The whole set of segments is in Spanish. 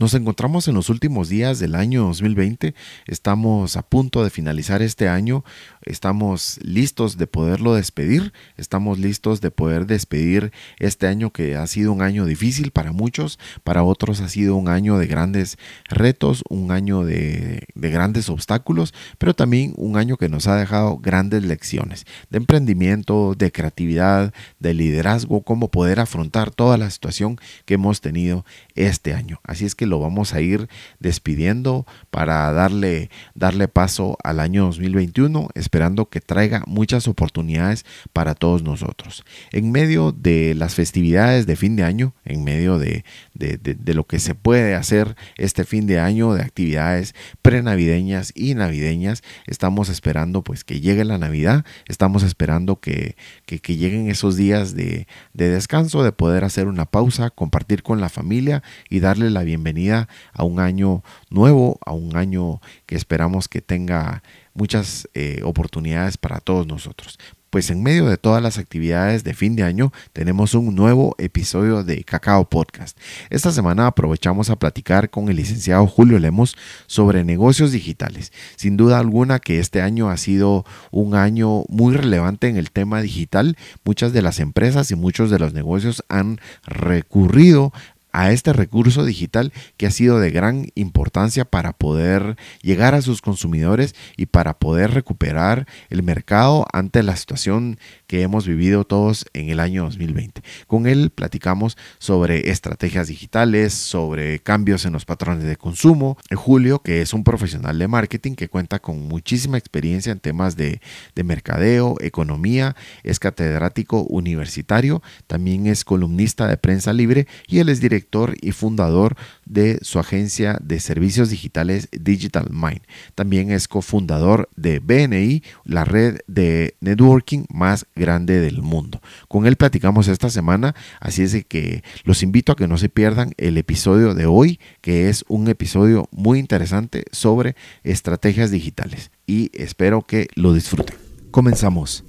Nos encontramos en los últimos días del año 2020, estamos a punto de finalizar este año, estamos listos de poderlo despedir, estamos listos de poder despedir este año que ha sido un año difícil para muchos, para otros ha sido un año de grandes retos, un año de, de grandes obstáculos, pero también un año que nos ha dejado grandes lecciones de emprendimiento, de creatividad, de liderazgo, cómo poder afrontar toda la situación que hemos tenido este año. Así es que lo vamos a ir despidiendo para darle, darle paso al año 2021, esperando que traiga muchas oportunidades para todos nosotros. En medio de las festividades de fin de año, en medio de, de, lo que se puede hacer este fin de año, de actividades prenavideñas y navideñas, estamos esperando pues que llegue la Navidad, estamos esperando que, que, que lleguen esos días de, de descanso, de poder hacer una pausa, compartir con la familia y darle la bienvenida a un año nuevo, a un año que esperamos que tenga muchas eh, oportunidades para todos nosotros. Pues en medio de todas las actividades de fin de año tenemos un nuevo episodio de Cacao Podcast. Esta semana aprovechamos a platicar con el licenciado Julio Lemos sobre negocios digitales. Sin duda alguna que este año ha sido un año muy relevante en el tema digital. Muchas de las empresas y muchos de los negocios han recurrido a este recurso digital que ha sido de gran importancia para poder llegar a sus consumidores y para poder recuperar el mercado ante la situación que hemos vivido todos en el año 2020. Con él platicamos sobre estrategias digitales, sobre cambios en los patrones de consumo. Julio, que es un profesional de marketing que cuenta con muchísima experiencia en temas de, de mercadeo, economía, es catedrático universitario, también es columnista de prensa libre y él es director y fundador de su agencia de servicios digitales Digital Mind. También es cofundador de BNI, la red de networking más grande del mundo. Con él platicamos esta semana, así es que los invito a que no se pierdan el episodio de hoy, que es un episodio muy interesante sobre estrategias digitales y espero que lo disfruten. Comenzamos.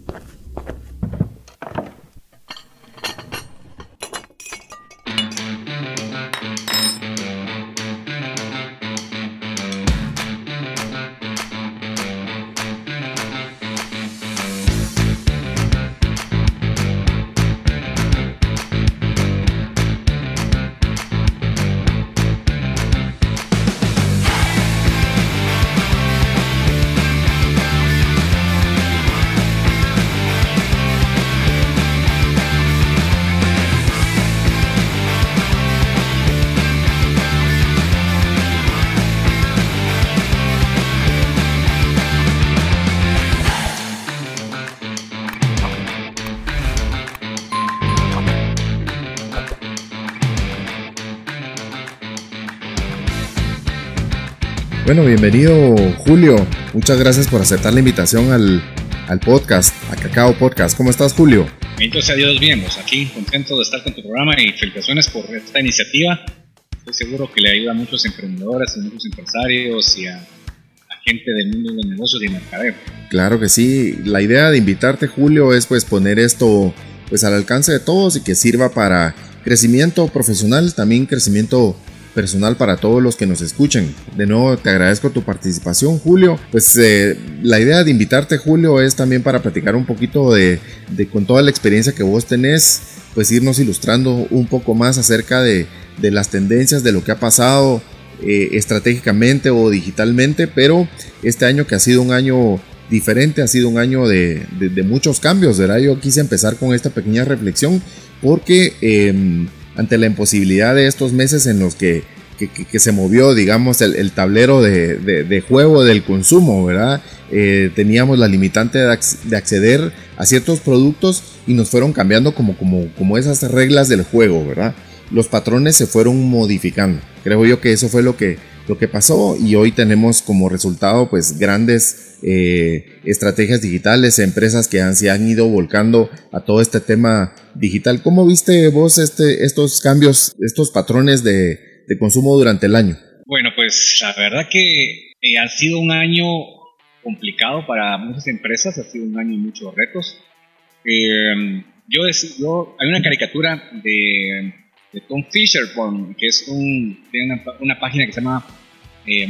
Bueno, bienvenido Julio. Muchas gracias por aceptar la invitación al, podcast, a Cacao Podcast. ¿Cómo estás, Julio? Bendito sea Dios, bien, pues aquí contento de estar con tu programa y felicitaciones por esta iniciativa. Estoy seguro que le ayuda a muchos emprendedores, a muchos empresarios y a, gente del mundo de los negocios y mercadeo. Claro que sí. La idea de invitarte, Julio, es pues poner esto pues al alcance de todos y que sirva para crecimiento profesional, también crecimiento personal para todos los que nos escuchen. De nuevo te agradezco tu participación Julio. Pues eh, la idea de invitarte Julio es también para platicar un poquito de, con toda la experiencia que vos tenés, pues irnos ilustrando un poco más acerca de, las tendencias, de lo que ha pasado eh, estratégicamente o digitalmente, pero este año que ha sido un año diferente, ha sido un año de, muchos cambios, ¿verdad? Yo quise empezar con esta pequeña reflexión porque... Em, ante la imposibilidad de estos meses en los que, se movió, digamos, el, tablero de, juego del consumo, ¿verdad? Eh, teníamos la limitante de, acceder a ciertos productos y nos fueron cambiando como, como, como esas reglas del juego, ¿verdad? los patrones se fueron modificando. Creo yo que eso fue lo que, lo que pasó y hoy tenemos como resultado pues grandes eh, estrategias digitales, empresas que han, se han ido volcando a todo este tema digital. ¿Cómo viste vos este, estos cambios, estos patrones de, consumo durante el año? Bueno, pues la verdad que eh, ha sido un año complicado para muchas empresas, ha sido un año de muchos retos. Eh, yo, yo, hay una caricatura de, Tom Fisher, que es un, tiene una, página que se llama eh,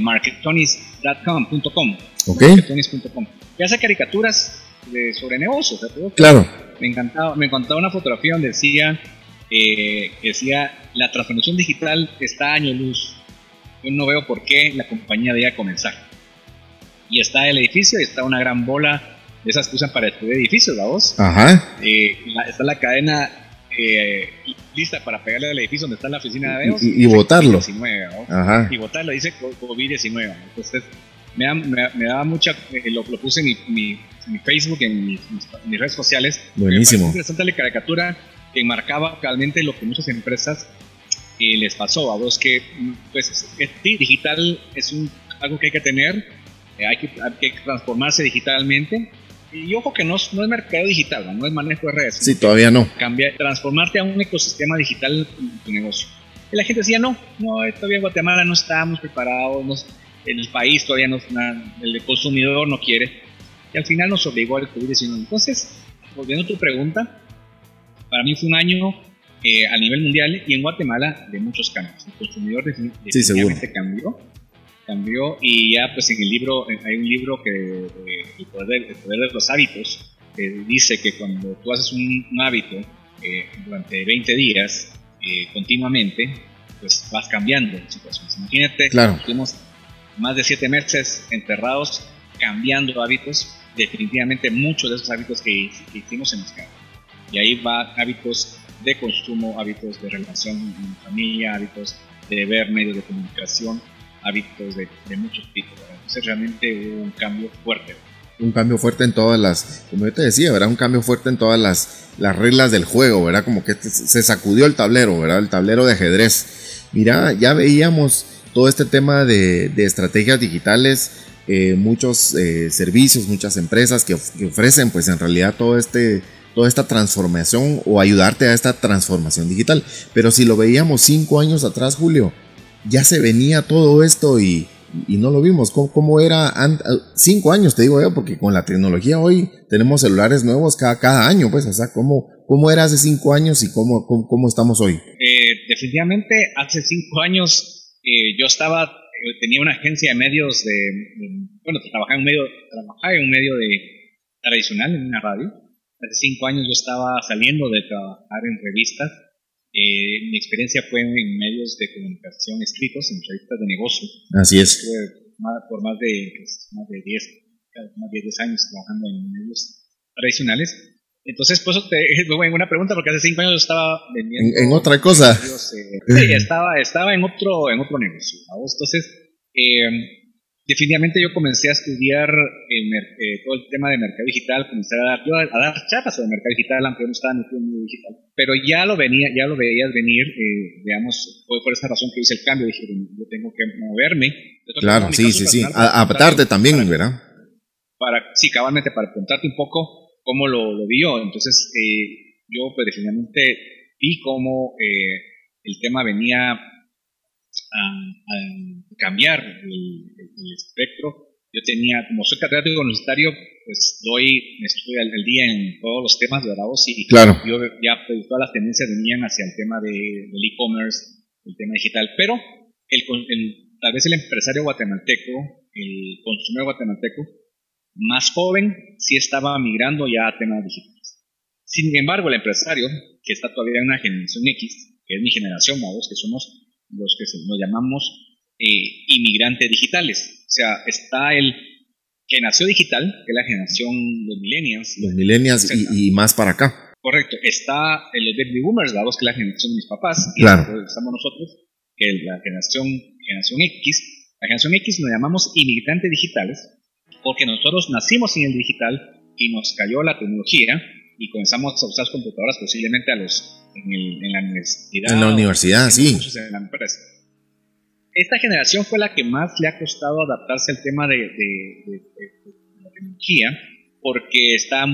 marketonis.com. Que hace caricaturas de, sobre negocios. Claro. Me encantaba, me encantaba una fotografía donde decía, eh, decía, la transformación digital está a año luz. Yo no veo por qué la compañía debía comenzar. Y está el edificio y está una gran bola de esas que usan para destruir edificios, la voz. Ajá. Eh, está la cadena eh, lista para pegarle al edificio donde está la oficina de Deos. Y, votarlo. Ajá. Y votarlo, dice COVID-19. Entonces, me, da, me, daba mucha. Eh, lo, puse en mi, mi, Facebook, en mis, redes sociales. Buenísimo. Me interesante la caricatura que marcaba realmente lo que muchas empresas les pasó. A vos que, pues, digital es un, algo que hay que tener. hay, que, hay que transformarse digitalmente y ojo que no, no es mercado digital, ¿no? es manejo de redes. Sí, todavía no. Cambiar, transformarte a un ecosistema digital en tu negocio. Y la gente decía, no, no, todavía en Guatemala no estamos preparados, el país todavía no, el consumidor no quiere. Y al final nos obligó al COVID-19. Entonces, volviendo a tu pregunta, para mí fue un año eh, a nivel mundial y en Guatemala de muchos cambios. El consumidor definitivamente sí, cambió cambió y ya pues en el libro, hay un libro que, eh, el, poder, de los hábitos, que dice que cuando tú haces un, hábito eh, durante 20 días eh, continuamente, pues vas cambiando situaciones. Imagínate, claro. tuvimos más de 7 meses enterrados cambiando hábitos, definitivamente muchos de esos hábitos que, hicimos en los Y ahí va hábitos de consumo, hábitos de relación en familia, hábitos de ver medios de comunicación, hábitos de, muchos tipos. Entonces realmente hubo un cambio fuerte. Un cambio fuerte en todas las, como yo te decía, ¿verdad? Un cambio fuerte en todas las, las reglas del juego, ¿verdad? Como que se sacudió el tablero, ¿verdad? El tablero de ajedrez. Mira, ya veíamos todo este tema de, de estrategias digitales, eh, muchos eh, servicios, muchas empresas que, ofrecen pues en realidad todo este, toda esta transformación o ayudarte a esta transformación digital. Pero si lo veíamos cinco años atrás, Julio, ya se venía todo esto y, no lo vimos. ¿Cómo, era cinco años, te digo yo, porque con la tecnología hoy tenemos celulares nuevos cada, cada año, pues, o sea, ¿cómo, cómo era hace cinco años y cómo, cómo, estamos hoy? Eh, definitivamente, hace cinco años eh, yo estaba, eh, tenía una agencia de medios de, bueno, trabajaba en un medio, trabajaba en un medio de tradicional, en una radio. Hace cinco años yo estaba saliendo de trabajar en revistas eh, mi experiencia fue en medios de comunicación escritos, en revistas de negocio. Así es. Estuve por más de, pues, más de 10, más de 10 años trabajando en medios tradicionales. Entonces, pues te en una pregunta, porque hace 5 años yo estaba vendiendo. En, otra cosa. Eh, sí, estaba, estaba en, otro, en otro negocio. Entonces, eh, definitivamente yo comencé a estudiar eh, todo el tema de mercado digital, comencé a dar, a, dar charlas sobre mercado digital, aunque no estaba en el mundo digital. Pero ya lo venía, ya lo veías venir, eh, digamos, fue por esa razón que hice el cambio, dije, yo tengo que moverme. Claro, sí, sí, sí, adaptarte también, ¿verdad? Para, sí, cabalmente, para contarte un poco cómo lo, lo vi yo. Entonces, eh, yo pues definitivamente vi cómo el tema venía a, cambiar el, espectro. Yo tenía, como soy catedrático universitario, pues doy, estoy al, día en todos los temas de Davos y claro. yo ya pues, todas las tendencias venían hacia el tema de, del e-commerce, el tema digital, pero el, tal vez el empresario guatemalteco, el consumidor guatemalteco, más joven, sí estaba migrando ya a temas digitales. Sin embargo, el empresario, que está todavía en una generación X, que es mi generación, vamos, que somos los que nos llamamos eh, inmigrantes digitales. O sea, está el que nació digital, que es la generación, los millennials. Los millennials y, más para acá. Correcto. Está el los baby boomers, la voz que es la generación de mis papás. Y claro. estamos nosotros, que es la generación, generación X. La generación X nos llamamos inmigrantes digitales porque nosotros nacimos en el digital y nos cayó la tecnología y comenzamos a usar computadoras posiblemente a los, en, la universidad. En la universidad, sí. Esta generación fue la que más le ha costado adaptarse al tema de, de, la tecnología porque está,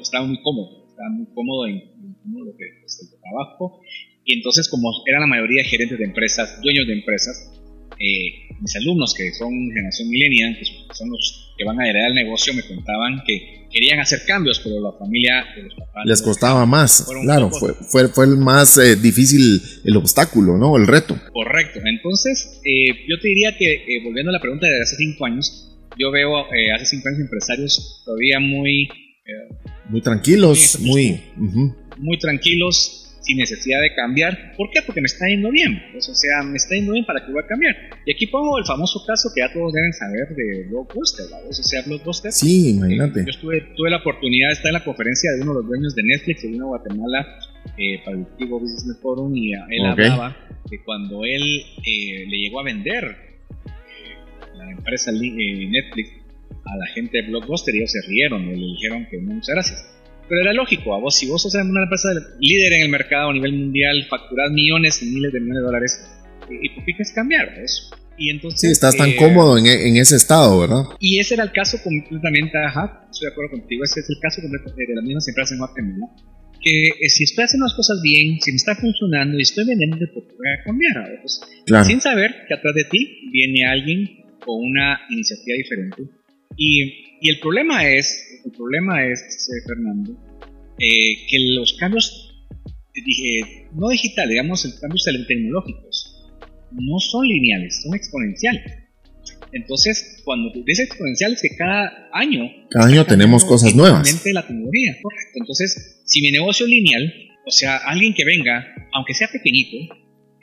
está muy cómodo, está muy cómodo en, lo que es el trabajo y entonces como eran la mayoría gerentes de empresas, dueños de empresas, eh, mis alumnos que son generación millennial, que son los que van a heredar el negocio, me contaban que querían hacer cambios, pero la familia de los papás les costaba más. Claro, fue, fue, fue el más eh, difícil el obstáculo, ¿no? El reto. Correcto. Entonces, eh, yo te diría que, volviendo a la pregunta de hace cinco años, yo veo hace cinco años empresarios todavía muy... muy tranquilos, muy... Muy tranquilos, sin necesidad de cambiar. ¿Por qué? Porque me está yendo bien. Pues, o sea, me está yendo bien para que voy a cambiar. Y aquí pongo el famoso caso que ya todos deben saber de Blockbuster, ¿verdad? O sea, Blockbuster. Sí, imagínate. yo estuve, tuve la oportunidad de estar en la conferencia de uno de los dueños de Netflix vino a Guatemala eh, para el antiguo Business Forum y él hablaba de cuando él eh, le llegó a vender eh, la empresa Netflix a la gente de Blockbuster y ellos se rieron y le dijeron que no, muchas gracias pero era lógico, a vos, si vos sos una empresa líder en el mercado a nivel mundial, facturás millones y miles de millones de dólares, ¿y por qué quieres cambiar eso? Y entonces, sí, estás tan eh, cómodo en, en, ese estado, ¿verdad? Y ese era el caso completamente, ajá, estoy de acuerdo contigo, ese es el caso completamente de las mismas empresas en Guatemala, que eh, si estoy haciendo las cosas bien, si me está funcionando y estoy vendiendo, ¿por qué voy a cambiar? Pues, claro. Sin saber que atrás de ti viene alguien con una iniciativa diferente. Y y el problema es, el problema es, Fernando, eh, que los cambios, dije, no digitales, digamos, los cambios tecnológicos, no son lineales, son exponenciales. Entonces, cuando dices exponencial es que cada año... Cada año tenemos cosas nuevas. la tecnología, correcto. Entonces, si mi negocio es lineal, o sea, alguien que venga, aunque sea pequeñito,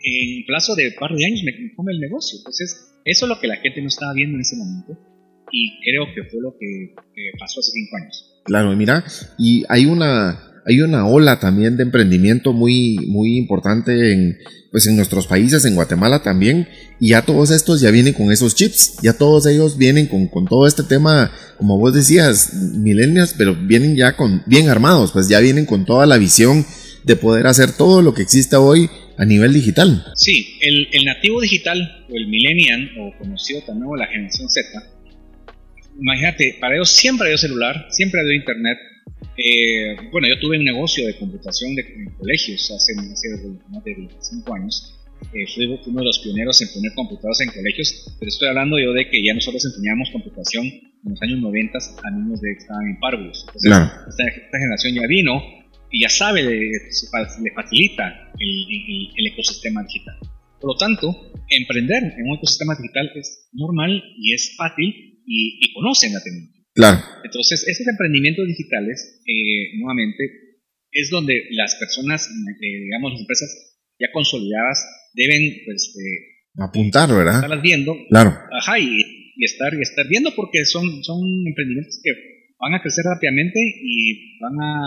en plazo de un par de años me come el negocio. Entonces, eso es lo que la gente no estaba viendo en ese momento y creo que fue lo que, pasó hace cinco años. Claro, mira, y hay una, hay una ola también de emprendimiento muy, muy importante en, pues en nuestros países, en Guatemala también, y ya todos estos ya vienen con esos chips, ya todos ellos vienen con, con todo este tema, como vos decías, milenias, pero vienen ya con, bien armados, pues ya vienen con toda la visión de poder hacer todo lo que existe hoy a nivel digital. Sí, el, el nativo digital o el millennial o conocido también como la generación Z imagínate, para ellos siempre ha habido celular, siempre ha habido internet. Eh, bueno, yo tuve un negocio de computación de, en colegios hace, más de 25 años. Eh, fui uno de los pioneros en poner computadoras en colegios, pero estoy hablando yo de que ya nosotros enseñábamos computación en los años 90 a niños de que estaban en párvulos. Entonces, esta, generación ya vino y ya sabe, le, le facilita el, el ecosistema digital. Por lo tanto, emprender en un ecosistema digital es normal y es fácil y, conocen la tecnología. Claro. Entonces, esos emprendimientos digitales, eh, nuevamente, es donde las personas, eh, digamos, las empresas ya consolidadas deben pues, eh, apuntar, ¿verdad? Estarlas viendo. Claro. Ajá, y, estar, y estar viendo porque son, son emprendimientos que van a crecer rápidamente y van a,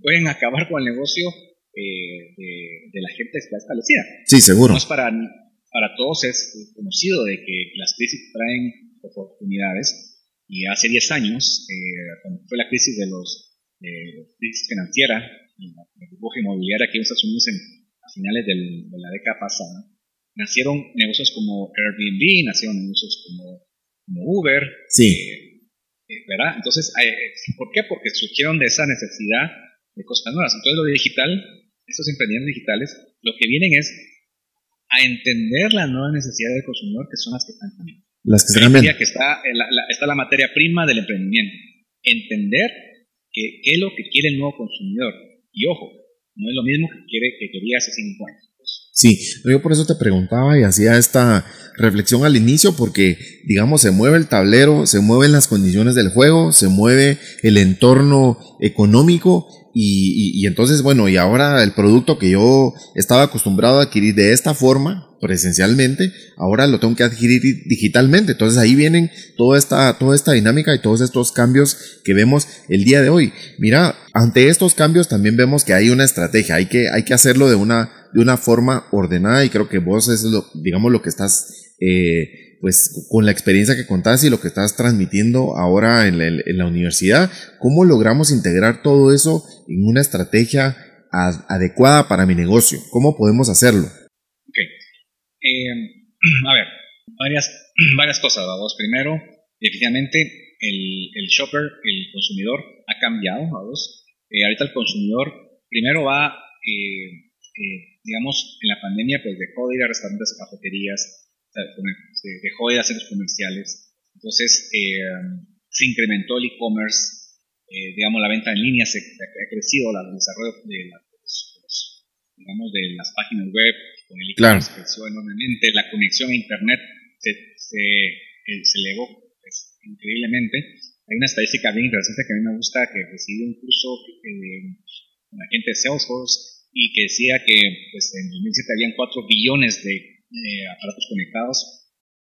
pueden acabar con el negocio de, la gente que está establecida. Sí, seguro. No es para, para todos es conocido de que las crisis traen oportunidades. Y hace 10 años, eh, cuando fue la crisis de los eh, crisis financiera, la burbuja inmobiliaria aquí en Estados Unidos en, a finales del, de la década pasada, nacieron negocios como Airbnb, nacieron negocios como, como Uber. Sí. Eh, eh, ¿Verdad? Entonces, ¿por qué? Porque surgieron de esa necesidad de cosas nuevas. Entonces, lo digital, estos emprendimientos digitales, lo que vienen es a entender las nuevas necesidades del consumidor que son las que están cambiando. Las que que está la, está la materia prima del emprendimiento. Entender qué es lo que quiere el nuevo consumidor. Y ojo, no es lo mismo que, quiere, que quería hace cinco años. Sí, yo por eso te preguntaba y hacía esta reflexión al inicio porque, digamos, se mueve el tablero, se mueven las condiciones del juego, se mueve el entorno económico y, y, entonces, bueno, y ahora el producto que yo estaba acostumbrado a adquirir de esta forma, presencialmente, ahora lo tengo que adquirir digitalmente. Entonces ahí vienen toda esta, toda esta dinámica y todos estos cambios que vemos el día de hoy. Mira, ante estos cambios también vemos que hay una estrategia, hay que, hay que hacerlo de una, de una forma ordenada y creo que vos es lo, digamos, lo que estás eh, pues con la experiencia que contás y lo que estás transmitiendo ahora en la, universidad, ¿cómo logramos integrar todo eso en una estrategia adecuada para mi negocio? ¿Cómo podemos hacerlo? Eh, a ver, varias, varias cosas, vamos. Primero, definitivamente el, el, shopper, el consumidor ha cambiado, vamos. Eh, ahorita el consumidor primero va, eh, digamos, en la pandemia, pues dejó de ir a restaurantes, cafeterías, se dejó de hacer los comerciales. Entonces, eh, se incrementó el e-commerce, eh, digamos, la venta en línea se, ha crecido, el desarrollo de, digamos, de las páginas web con el e-commerce creció enormemente, la conexión a Internet se, se, eh, se elevó pues, increíblemente. Hay una estadística bien interesante que a mí me gusta, que recibí un curso con la gente de Salesforce y que decía que pues, en 2007 habían 4 billones de eh, aparatos conectados.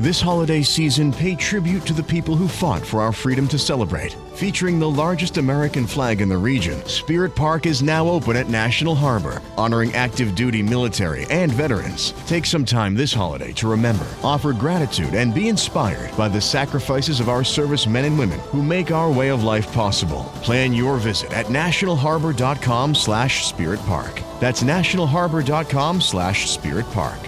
This holiday season, pay tribute to the people who fought for our freedom to celebrate. Featuring the largest American flag in the region, Spirit Park is now open at National Harbor, honoring active duty military and veterans. Take some time this holiday to remember, offer gratitude, and be inspired by the sacrifices of our service men and women who make our way of life possible. Plan your visit at nationalharbor.com slash spirit park. That's nationalharbor.com slash spirit park.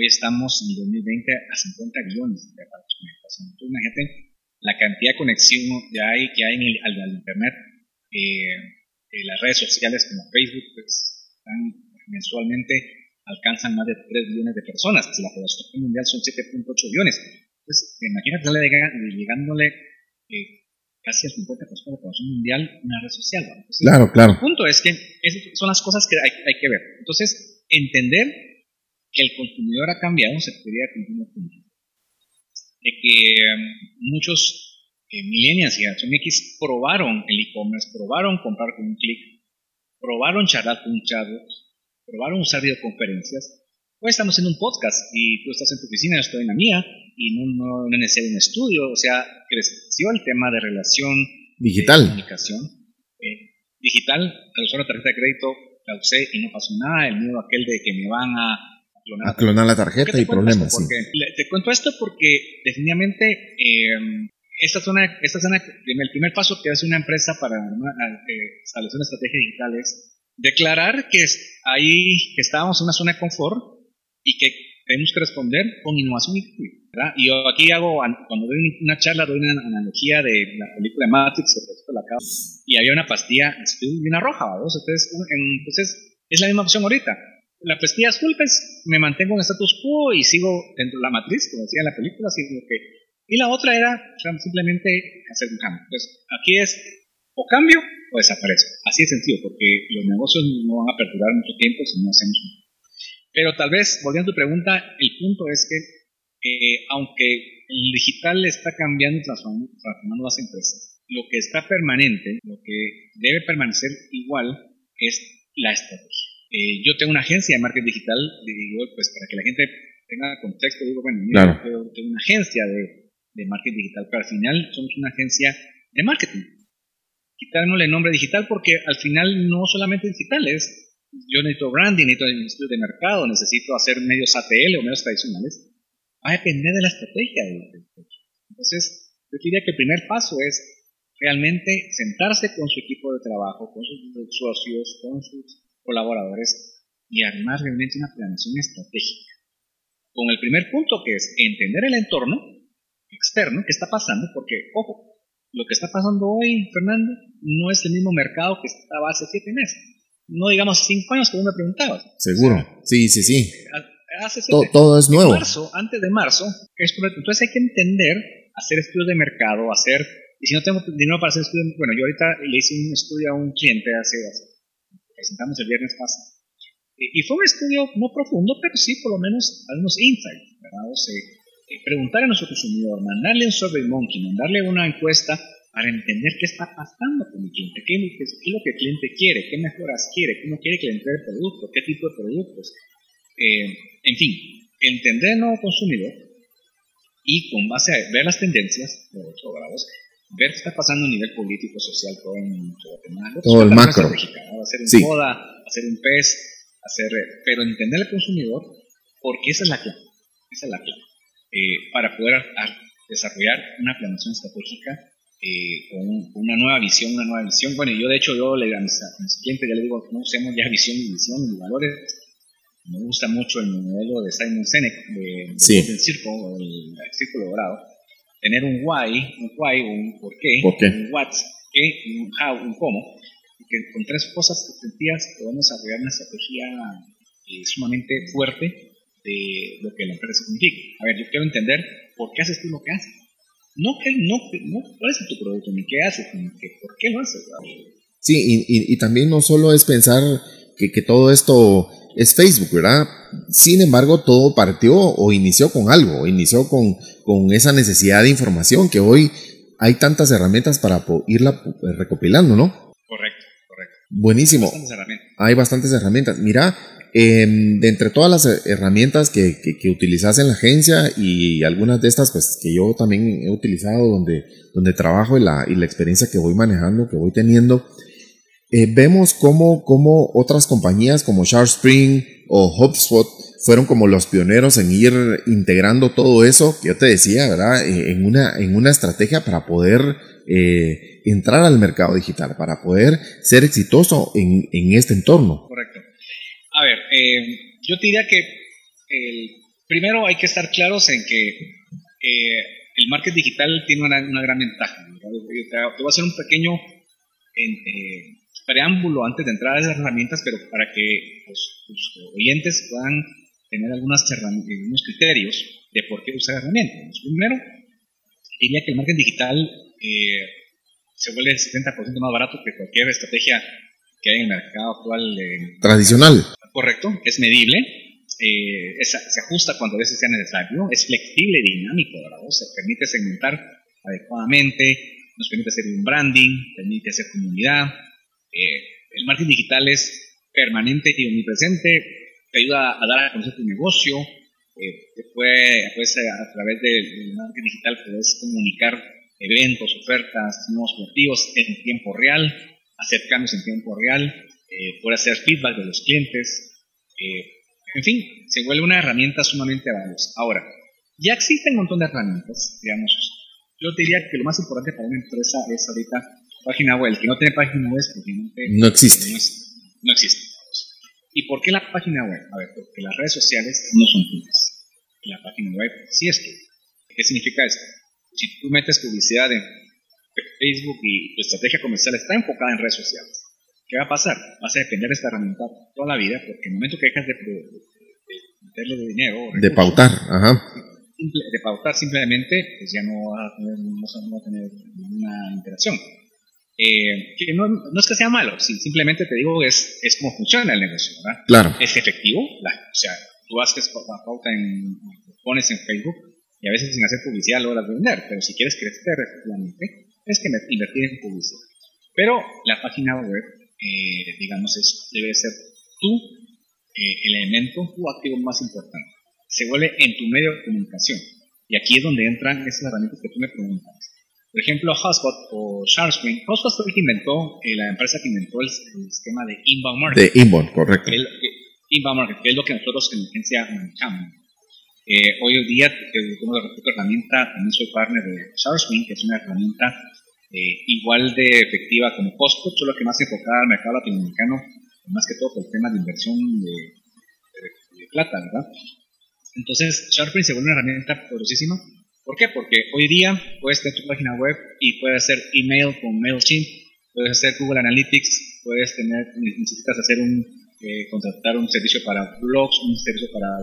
Hoy estamos en 2020 a 50 millones de aparatos conectados. Entonces, imagínate la cantidad de conexión que hay, que hay en el, al, Internet. Eh, eh, las redes sociales como Facebook, pues, están, mensualmente alcanzan más de 3 millones de personas. la población mundial son 7.8 millones. Entonces, imagínate llegándole eh, casi al 50% de la población mundial una red social. claro, claro. El punto es que esas son las cosas que hay, hay que ver. Entonces, entender que el consumidor ha cambiado se podría continuar de que em, muchos eh, millennials y generación X probaron el e-commerce, probaron comprar con un clic, probaron charlar con un chatbot, probaron usar videoconferencias. Hoy estamos en un podcast y tú estás en tu oficina, yo estoy en la mía y no, no, no necesito un estudio, o sea, creció el tema de relación digital, de comunicación eh, digital, al usar la tarjeta de crédito la usé y no pasó nada, el miedo aquel de que me van a a clonar la tarjeta y problemas. Te cuento esto porque definitivamente eh, esta zona, esta zona, el primer paso que hace una empresa para eh, establecer una estrategia digital es declarar que ahí que estábamos en una zona de confort y que tenemos que responder con innovación y Y yo aquí hago, cuando doy una charla, doy una analogía de la película de Matrix, y había una pastilla azul y una roja, Entonces, entonces, es la misma opción ahorita la pastilla azul, pues me mantengo en status quo y sigo dentro de la matriz, como decía en la película, sino que... Y la otra era simplemente hacer un cambio. Entonces, aquí es o cambio o desaparezco. Así de sencillo, porque los negocios no van a perdurar mucho tiempo si no hacemos un Pero tal vez, volviendo a tu pregunta, el punto es que eh, aunque el digital está cambiando y transformando, transformando las empresas, lo que está permanente, lo que debe permanecer igual es la estrategia. Eh, yo tengo una agencia de marketing digital, digo, pues para que la gente tenga contexto, digo, bueno, mira, yo tengo una agencia de, de, marketing digital, pero al final somos una agencia de marketing. Quitámosle el nombre digital porque al final no solamente digital es, yo necesito branding, necesito estudio de mercado, necesito hacer medios ATL o medios tradicionales, va a depender de la estrategia. Entonces, yo diría que el primer paso es realmente sentarse con su equipo de trabajo, con sus socios, con sus colaboradores y armar realmente una planeación estratégica. Con el primer punto que es entender el entorno externo que está pasando, porque, ojo, lo que está pasando hoy, Fernando, no es el mismo mercado que estaba hace siete meses. No digamos cinco años que me preguntabas. Seguro, sí, sí, sí. Hace todo, es nuevo. marzo, antes de marzo, es correcto. Entonces hay que entender, hacer estudios de mercado, hacer, y si no tengo dinero para hacer estudios, bueno, yo ahorita le hice un estudio a un cliente hace, hace presentamos el viernes pasado. Y fue un estudio no profundo, pero sí por lo menos algunos insights, ¿verdad? O sea, eh, preguntar a nuestro consumidor, mandarle un survey monkey, mandarle una encuesta para entender qué está pasando con el cliente, qué, es lo que el cliente quiere, qué mejoras quiere, cómo quiere que le entregue el producto, qué tipo de productos. Eh, en fin, entender al nuevo consumidor y con base a ver las tendencias de los grados, ver qué está pasando a nivel político, social, todo en Guatemala. Todo el macro. Hacer un moda, hacer un PES, hacer, pero entender al consumidor, porque esa es la clave, esa es la clave, eh, para poder desarrollar una planeación estratégica eh, con, una nueva visión, una nueva visión. Bueno, yo de hecho, yo le, a, mis, clientes ya le digo, no usemos ya visión y visión y valores. Me gusta mucho el modelo de Simon Sinek, de, del círculo, el, círculo dorado. Tener un why, un why, un por qué, un what, qué, un how, un cómo que con tres cosas sencillas podemos desarrollar una estrategia eh, sumamente fuerte de lo que la empresa significa. A ver, yo quiero entender por qué haces tú lo que haces. No, que, no, cuál es tu producto, ni qué haces, ni que, por qué lo haces. Sí, y, también no solo es pensar que, que todo esto es Facebook, ¿verdad? Sin embargo, todo partió o inició con algo, inició con, con esa necesidad de información que hoy hay tantas herramientas para irla recopilando, ¿no? Buenísimo. Hay bastantes herramientas. Mira, em, de entre todas las herramientas que, que, utilizas en la agencia y algunas de estas, pues que yo también he utilizado donde, donde trabajo y la, y la experiencia que voy manejando, que voy teniendo, eh, vemos cómo, cómo otras compañías como Spring o HubSpot fueron como los pioneros en ir integrando todo eso que yo te decía, ¿verdad? Eh, en, una, en una estrategia para poder eh, entrar al mercado digital, para poder ser exitoso en, en este entorno. Correcto. A ver, eh, yo te diría que primero hay que estar claros en que eh, el marketing digital tiene una, una gran ventaja. Te, voy a hacer un pequeño preámbulo antes de entrar a esas herramientas, pero para que los, oyentes puedan tener algunos criterios de por qué usar herramientas. Primero, diría que el marketing digital eh, se vuelve el 70% más barato que cualquier estrategia que hay en el mercado actual. Tradicional. Correcto, es medible, eh, se ajusta cuando a veces sea necesario, es flexible y dinámico, ¿verdad? Se permite segmentar adecuadamente, nos permite hacer un branding, permite hacer comunidad. Eh, el marketing digital es permanente y omnipresente, te ayuda a dar a conocer tu negocio, eh, puede, a través del marketing digital puedes comunicar eventos, ofertas, nuevos objetivos en tiempo real, hacer cambios en tiempo real, eh, poder hacer feedback de los clientes. Eh, en fin, se vuelve una herramienta sumamente valiosa. Ahora, ya existen un montón de herramientas, digamos. Yo diría que lo más importante para una empresa es ahorita página web. El que no tiene página web, porque no existe. No, existe. ¿Y por qué la página web? A ver, porque las redes sociales no son tuyas. La página web sí es tuya. ¿Qué significa esto? Si tú metes publicidad en Facebook y tu estrategia comercial está enfocada en redes sociales, ¿qué va a pasar? Vas a depender de esta herramienta toda la vida porque en el momento que dejas de, meterle de dinero, de pautar, ajá. de pautar simplemente, pues ya no vas a tener, no, a tener ninguna interacción. Eh, que no, no, es que sea malo, simplemente te digo es, es cómo funciona el negocio, ¿verdad? Claro. Es efectivo, o sea, tú haces pauta en, pones en Facebook y a veces sin hacer publicidad logras vender, pero si quieres crecer efectivamente, tienes que invertir en publicidad. Pero la página web, eh, digamos, es, debe ser tu eh, elemento, tu activo más importante. Se vuelve en tu medio de comunicación. Y aquí es donde entran esas herramientas que tú me preguntas. Por ejemplo, HubSpot o SharpSpring. HubSpot fue el que inventó, eh, la empresa que inventó el, sistema de inbound marketing. De inbound, correcto. inbound marketing, que es lo que nosotros en agencia manejamos. Eh, hoy en día tengo la herramienta, también soy partner de ShareSwing, que es una herramienta eh, igual de efectiva como Costco, solo que más enfocada al mercado latinoamericano, más que todo por el tema de inversión de, plata, ¿verdad? Entonces, ShareSwing se vuelve una herramienta poderosísima. ¿Por qué? Porque hoy día puedes tener tu página web y puedes hacer email con MailChimp, puedes hacer Google Analytics, puedes tener, necesitas hacer un, eh, contratar un servicio para blogs, un servicio para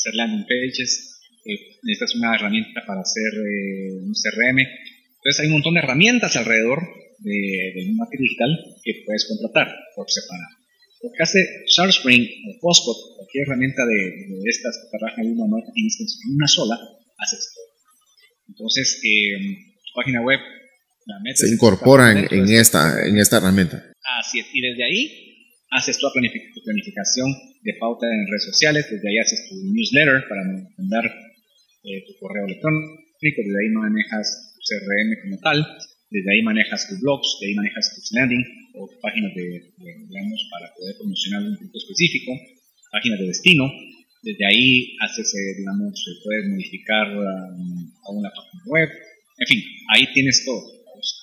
hacer landing pages, eh, necesitas una herramienta para hacer eh, un CRM. Entonces hay un montón de herramientas alrededor del de marketing digital que puedes contratar por separado. Lo que hace SharpSpring o Hotspot, cualquier herramienta de, de estas que trabaja en una marketing en una sola, hace esto. Entonces, eh, tu página web la metes se incorpora en, en, esta, en esta herramienta. Así es, y desde ahí haces tu planificación de pauta en redes sociales, desde ahí haces tu newsletter para mandar eh, tu correo electrónico, desde ahí manejas tu CRM como tal, desde ahí manejas tus blogs, de ahí manejas tus landing o páginas de, para poder promocionar un punto específico, páginas de destino, desde ahí haces, eh, digamos, puedes modificar um, una página web, en fin, ahí tienes todo.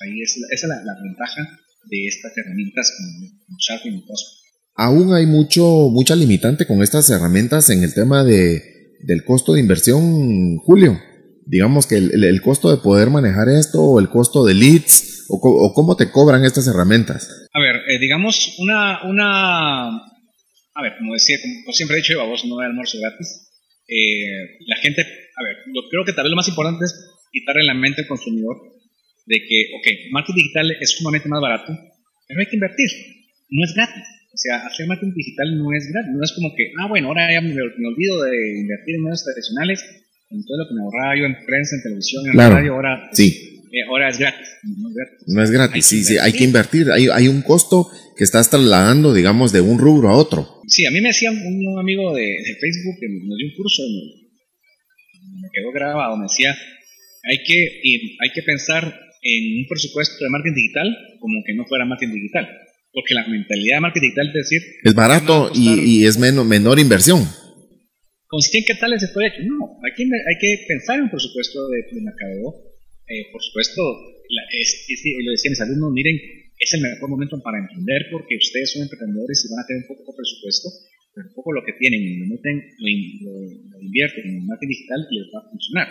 Ahí es, esa es la, ventaja de estas herramientas como, como y Cosmo. Aún hay mucho, mucha limitante con estas herramientas en el tema de, del costo de inversión, Julio. Digamos que el, costo de poder manejar esto, o el costo de leads, o, cómo te cobran estas herramientas. A ver, eh, digamos, una, una, a ver, como decía, como siempre he dicho, vos no hay almuerzo gratis. Eh, la gente, a ver, yo creo que tal vez lo más importante es quitarle la mente al consumidor de que, ok, marketing digital es sumamente más barato, pero hay que invertir, no es gratis. O sea, hacer marketing digital no es gratis, no es como que, ah, bueno, ahora ya me, olvido de invertir en medios tradicionales, en todo lo que me ahorraba yo en prensa, en televisión, en radio, ahora, sí. Eh, ahora es gratis. No es gratis, no es gratis sí, sí, hay que invertir, hay, hay un costo que estás trasladando, digamos, de un rubro a otro. Sí, a mí me decía un amigo de, Facebook que nos dio un curso, me, me quedó grabado, me decía, hay que, hay que pensar en un presupuesto de marketing digital como que no fuera marketing digital. Porque la mentalidad de marketing digital es decir... Es barato y, es menor, menor inversión. ¿Con 100 qué tal se puede? No, hay que, hay que pensar en un presupuesto de, de mercadeo. Eh, por supuesto, es, lo decían mis alumnos, miren, es el mejor momento para emprender porque ustedes son emprendedores y van a tener un poco de presupuesto, pero un poco lo que tienen y lo, meten, lo, invierten en marketing digital y les va a funcionar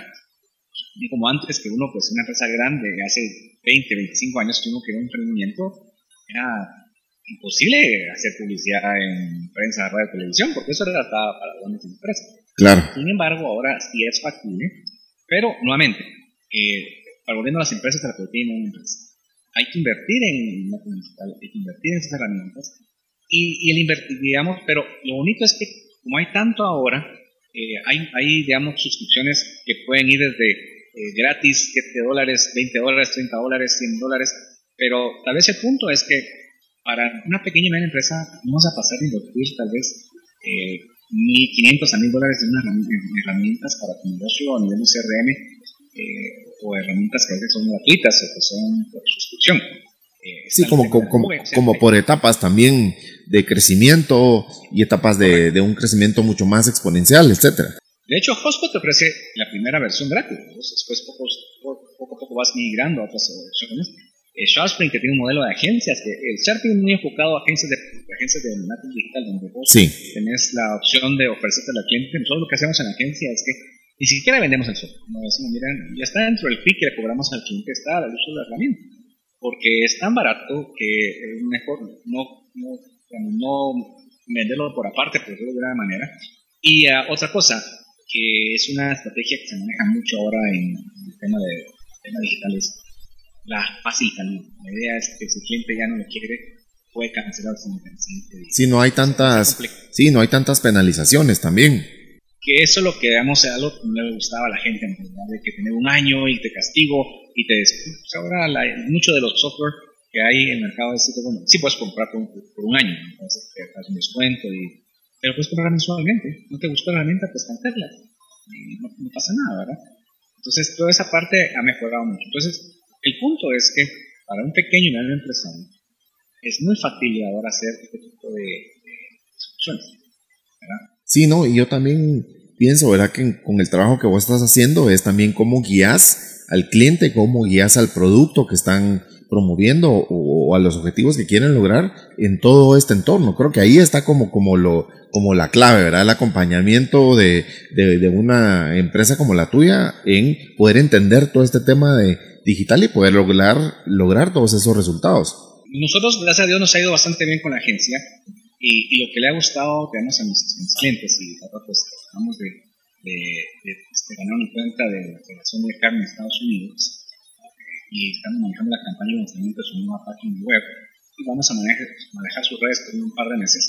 como antes que uno, pues una empresa grande, hace 20, 25 años que uno quería un emprendimiento, era imposible hacer publicidad en prensa, radio, televisión, porque eso era para grandes empresas. Claro. Sin embargo, ahora sí es factible, pero nuevamente, eh, para volviendo a las empresas a la que tienen una empresa, hay que invertir en marketing digital, hay que invertir en esas herramientas, y, y el invertir, digamos, pero lo bonito es que como hay tanto ahora, eh, hay, hay, digamos, suscripciones que pueden ir desde eh, gratis, 7 dólares, 20 dólares, 30 dólares, 100 dólares, pero tal vez el punto es que para una pequeña y media empresa vamos a pasar a invertir tal vez eh, 1.500 a 1.000 dólares en, herramientas para tu negocio a nivel de CRM eh, o herramientas que a veces son gratuitas o que son por suscripción. sí, como, como, como, por etapas también de crecimiento y etapas de, de un crecimiento mucho más exponencial, etcétera. De hecho, Hotspot te ofrece la primera versión gratis, después poco, poco, a poco vas migrando a otras versiones. Eh, SharpSpring, que tiene un modelo de agencias, que el SharpSpring es muy enfocado a agencias de, agencias de marketing digital, donde vos tenés la opción de ofrecerte al cliente. Nosotros lo que hacemos en la agencia es que ni siquiera vendemos el software. No decimos, miren, ya está dentro del fee que le cobramos al cliente, está al uso de la herramienta. Porque es tan barato que es mejor no, no no venderlo por aparte, por decirlo de una manera. Y uh, otra cosa, que es una estrategia que se maneja mucho ahora en el tema de tema digital, es la fácil salida. La idea es que si el cliente ya no lo quiere, puede cancelar sin siguiente Si no hay tantas, sí, no hay tantas penalizaciones también. Que eso es lo que, digamos, era que no le gustaba a la gente, de que tener un año y te castigo y te pues ahora la, mucho de los software que hay en el mercado de sitio, bueno, sí puedes comprar por, un año, entonces te das un descuento, y, pero puedes comprar mensualmente. No te gustó la herramienta, pues cancelarla. Y no, pasa nada, ¿verdad? Entonces, toda esa parte ha mejorado mucho. Entonces, el punto es que para un pequeño y mediano empresario es muy fácil ahora hacer este tipo de, soluciones, ¿verdad? Sí, no, y yo también pienso, ¿verdad? Que con el trabajo que vos estás haciendo es también cómo guías al cliente, cómo guías al producto que están promoviendo o, a los objetivos que quieren lograr en todo este entorno. Creo que ahí está como, como, lo, como la clave, ¿verdad? El acompañamiento de, de, una empresa como la tuya en poder entender todo este tema de digital y poder lograr, lograr todos esos resultados. Nosotros, gracias a Dios, nos ha ido bastante bien con la agencia y, lo que le ha gustado, digamos, a mis, clientes y pues tratamos de, de, de, este, ganar una cuenta de la Federación de Carne en Estados Unidos y estamos manejando la campaña de lanzamiento de su nueva página web, y vamos a manejar, manejar sus redes por un par de meses.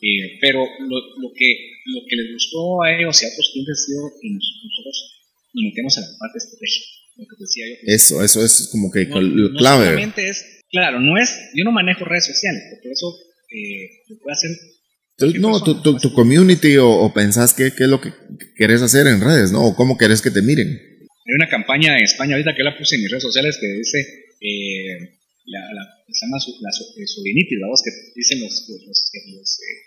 Eh, pero lo, lo, que, lo que les gustó a ellos y a otros clientes ha sido que nosotros nos metemos a la parte estratégica. Lo que decía yo. Eso, eso es como que no, lo no clave. solamente es, claro, no es, yo no manejo redes sociales, porque eso eh, lo puede hacer no, tu, tu, tu community o, o pensás qué, qué es lo que querés hacer en redes, ¿no? O cómo querés que te miren. Hay una campaña en España ahorita que la puse en mis redes sociales que dice, eh, la, la, se llama su, la eh, sobrinitis, la voz que dicen los, los, los- los, eh,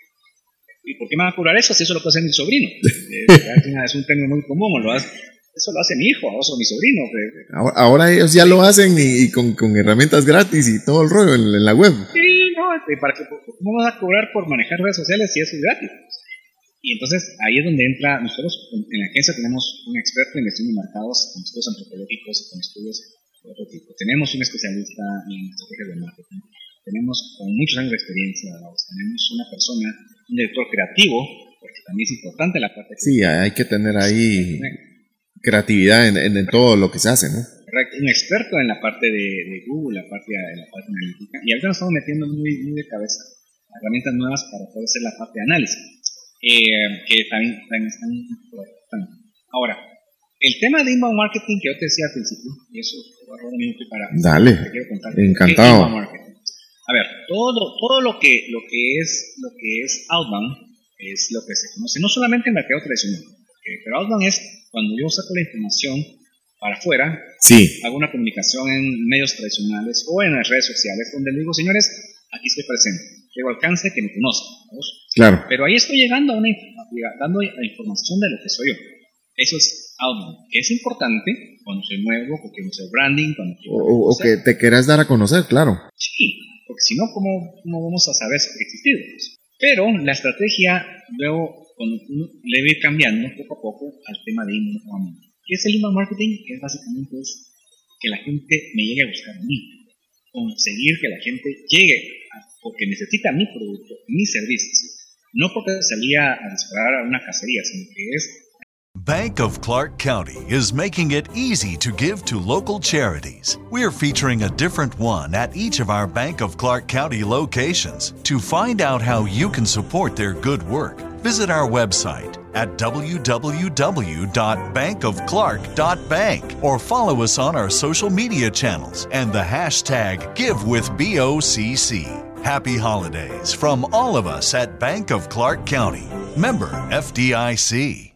¿y por qué me va a curar eso si eso lo puede hacer mi sobrino? Eh, es un término muy común, lo hace, eso lo hace mi hijo, o mi sobrino. Ahora, ahora ellos ya lo hacen y, y con, con herramientas gratis y todo el rollo en, en la web. Sí, no, para que, ¿cómo vas a cobrar por manejar redes sociales si eso es gratis? Y entonces ahí es donde entra, nosotros en la agencia tenemos un experto en gestión de mercados, con estudios antropológicos y con estudios de otro tipo. Tenemos un especialista en estrategias de marketing, tenemos con muchos años de experiencia, tenemos una persona, un director creativo, porque también es importante la parte Sí, hay que tener ahí creatividad en, en- en todo lo que se hace, ¿no? Correcto, un experto en la parte de, de Google, la parte de la parte analítica, y ahorita nos estamos metiendo muy, muy de cabeza. Herramientas nuevas para poder hacer la parte de análisis, eh, que están importantes. Ahora, el tema de inbound marketing que yo te decía al principio, y eso un minuto para Dale, te quiero contar. encantado. A ver, todo, todo lo que lo que es lo que es outbound es lo que se conoce no solamente en mercado tradicional, eh, pero outbound es cuando yo saco la información para afuera Sí, hago una comunicación en medios tradicionales o en las redes sociales donde le digo, señores, aquí estoy presente, quiero alcance que me conozcan, ¿vamos? claro. pero ahí estoy llegando a una dando la información de lo que soy yo. Eso es outbound, que es importante cuando soy nuevo, porque quiero hacer branding, cuando quiero O, o que te querás dar a conocer, claro. Sí, porque si no, ¿cómo, ¿cómo vamos a saber que existido? Pero la estrategia luego cuando uno le ir cambiando poco a poco al tema de inbound marketing. ¿Qué es el inbound marketing? Que es básicamente es que la gente me llegue a buscar a mí. Conseguir que la gente llegue porque necesita mi producto, mis servicios. No porque salía a disparar a una cacería, sino que es Bank of Clark County is making it easy to give to local charities. We're featuring a different one at each of our Bank of Clark County locations. To find out how you can support their good work, visit our website at www.bankofclark.bank or follow us on our social media channels and the hashtag GiveWithBOCC. Happy holidays from all of us at Bank of Clark County. Member FDIC.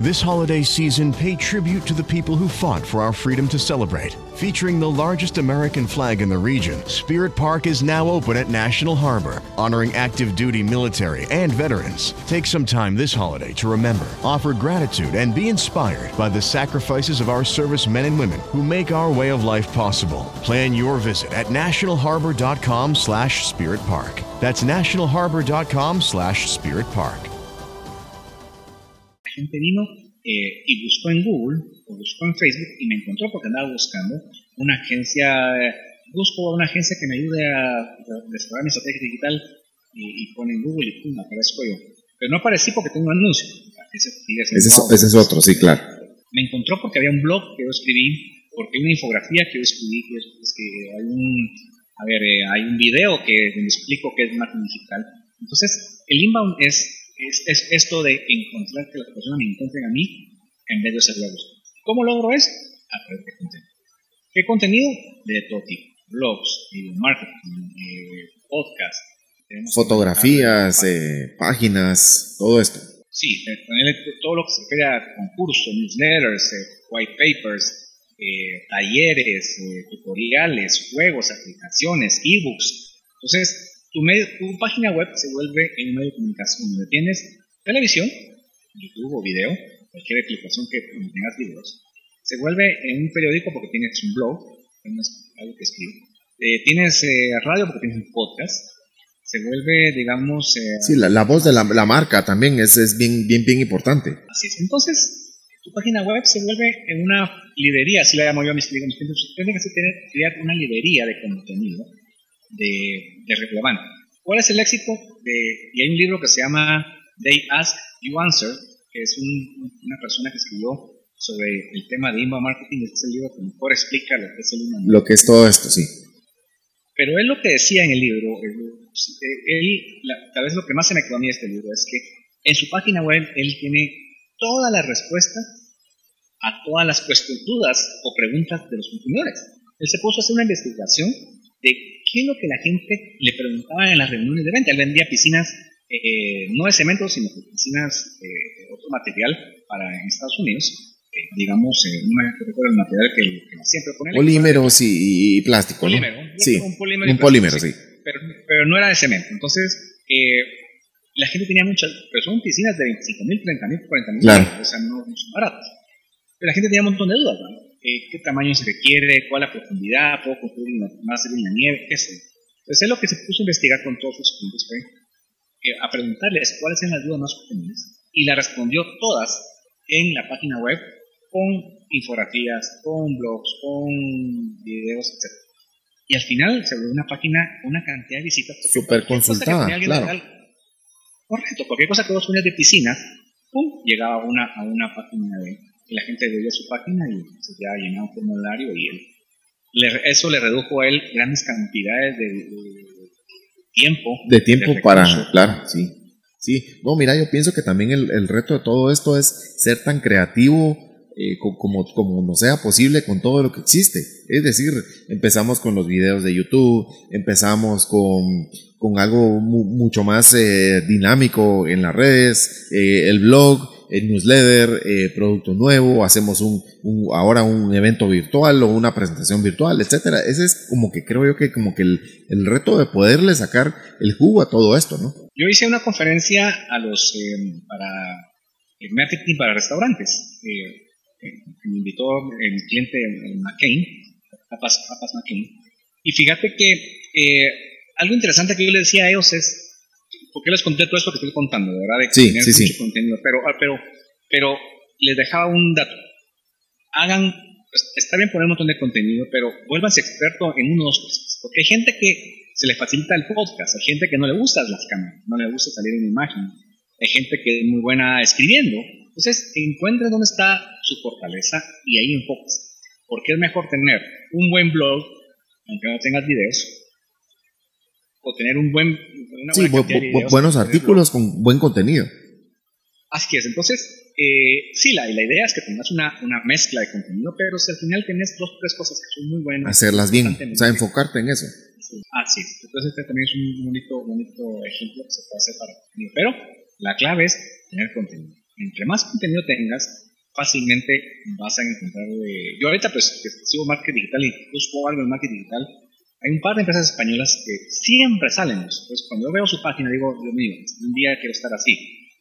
This holiday season, pay tribute to the people who fought for our freedom to celebrate. Featuring the largest American flag in the region, Spirit Park is now open at National Harbor, honoring active duty military and veterans. Take some time this holiday to remember, offer gratitude, and be inspired by the sacrifices of our servicemen and women who make our way of life possible. Plan your visit at nationalharbor.com slash spirit park. That's nationalharbor.com slash spirit park. la gente vino eh, y buscó en Google o buscó en Facebook y me encontró porque andaba buscando una agencia, eh, busco una agencia que me ayude a, a desarrollar mi estrategia digital y, y pone en Google y pum, aparezco yo. Pero no aparecí porque tengo un anuncio. Ese, es, outbound. ese es otro, sí, claro. Me encontró porque había un blog que yo escribí, porque hay una infografía que yo escribí, que, es, es que hay un, a ver, eh, hay un video que donde explico qué es marketing digital. Entonces, el inbound es, es, es esto de encontrar que las personas me encuentren a mí en vez de hacerlo. ¿Cómo logro eso? A través de contenido. ¿Qué contenido? De todo tipo. Blogs, video marketing, eh, podcast. Tenemos- Fotografías, eh, páginas, todo esto. Sí, eh, todo lo que se refiere a concursos, newsletters, eh, white papers, eh, talleres, tutoriales, juegos, aplicaciones, ebooks. Entonces, tu, medio- tu página web se vuelve en un medio de comunicación donde tienes televisión, YouTube o video, cualquier aplicación que tengas videos. Se vuelve en un periódico porque tienes un blog, tienes algo que escribir. Eh, tienes eh, radio porque tienes un podcast. Se vuelve, digamos, eh, Sí, la, la voz de la, la marca también es, es bien, bien, bien importante. Así es. Entonces, tu página web se vuelve en una librería, así la llamo yo a mis clientes. Tiene que tener, crear una librería de contenido de, de relevante. ¿Cuál es el éxito? De, y hay un libro que se llama They Ask, You Answer, que es un- una persona que escribió sobre el tema de inbound marketing. Este es el libro que mejor explica lo que es el inbound marketing. Lo que es todo esto, sí. Pero él lo que decía en el libro, él, tal vez lo que más se me quedó a mí de este libro es que en su página web él tiene todas las respuestas a todas las dudas o preguntas de los consumidores. Él se puso a hacer una investigación de qué es lo que la gente le preguntaba en las reuniones de venta. Él vendía piscinas eh, no de cemento, sino piscinas de eh, otro material para en Estados Unidos digamos, eh, no me recuerdo el material que, siempre pone. Polímeros y, plástico, polímero, Sí, un polímero. Un polímero, sí. Pero, pero, no era de cemento. Entonces, eh, la gente tenía muchas, pero son piscinas de 25 mil, 30 mil, 40 mil, claro. o sea, no, son baratas. Pero la gente tenía un montón de dudas, ¿no? Eh, ¿Qué tamaño se requiere? ¿Cuál la profundidad? ¿Puedo construir más en la nieve? ¿Qué sé? Entonces, es lo que se puso a investigar con todos sus clientes fue a preguntarles cuáles eran las dudas más comunes y la respondió todas en la página web con infografías, con blogs, con videos, etc. Y al final se volvió una página, una cantidad de visitas. Súper consultada, claro. correcto, cualquier cosa que vos ponías de piscina, pum, llegaba a una, a una página de, la gente veía su página y se ya llenaba un formulario y él, eso le redujo a él grandes cantidades de, tiempo. De tiempo para, claro, sí. Sí, no, mira, yo pienso que también el, el reto de todo esto es ser tan creativo eh, como, como no sea posible con todo lo que existe. Es decir, empezamos con los videos de YouTube, empezamos con, con algo mucho más eh, dinámico en las redes, eh, el blog, el newsletter, producto nuevo, hacemos un, ahora un evento virtual o una presentación virtual, etcétera. Ese es como que creo yo que como que el, el reto de poderle sacar el jugo a todo esto, ¿no? Yo hice una conferencia a los para el marketing para restaurantes me invitó el cliente McCain, Papas McCain. Y fíjate que eh, algo interesante que yo le decía a ellos es, ¿por qué les conté todo esto que estoy contando? De verdad, de sí, tener mucho contenido. Pero, ah, pero, pero les dejaba un dato. Hagan, pues, está bien poner un montón de contenido, pero vuélvanse experto en uno o dos cosas. Porque hay gente que se le facilita el podcast, hay gente que no le gustan las cámaras, no le gusta salir en imagen, hay gente que es muy buena escribiendo, entonces, encuentre dónde está su fortaleza y ahí enfocas. Porque es mejor tener un buen blog, aunque no tengas videos, o tener un buen, sí, buenos artículos con buen contenido. Así es, entonces, eh, sí, la, la idea es que tengas una, una mezcla de contenido, pero si al final tienes dos o tres cosas que son muy buenas. Hacerlas bien, o sea, enfocarte en eso. Así es, entonces este también es un bonito, bonito ejemplo que se puede hacer para contenido, pero la clave es tener contenido entre más contenido tengas, fácilmente vas a encontrar. Eh, yo ahorita pues sigo marketing digital y busco algo en marketing digital. Hay un par de empresas españolas que siempre salen. Entonces cuando yo veo su página digo, Dios mío, un día quiero estar así.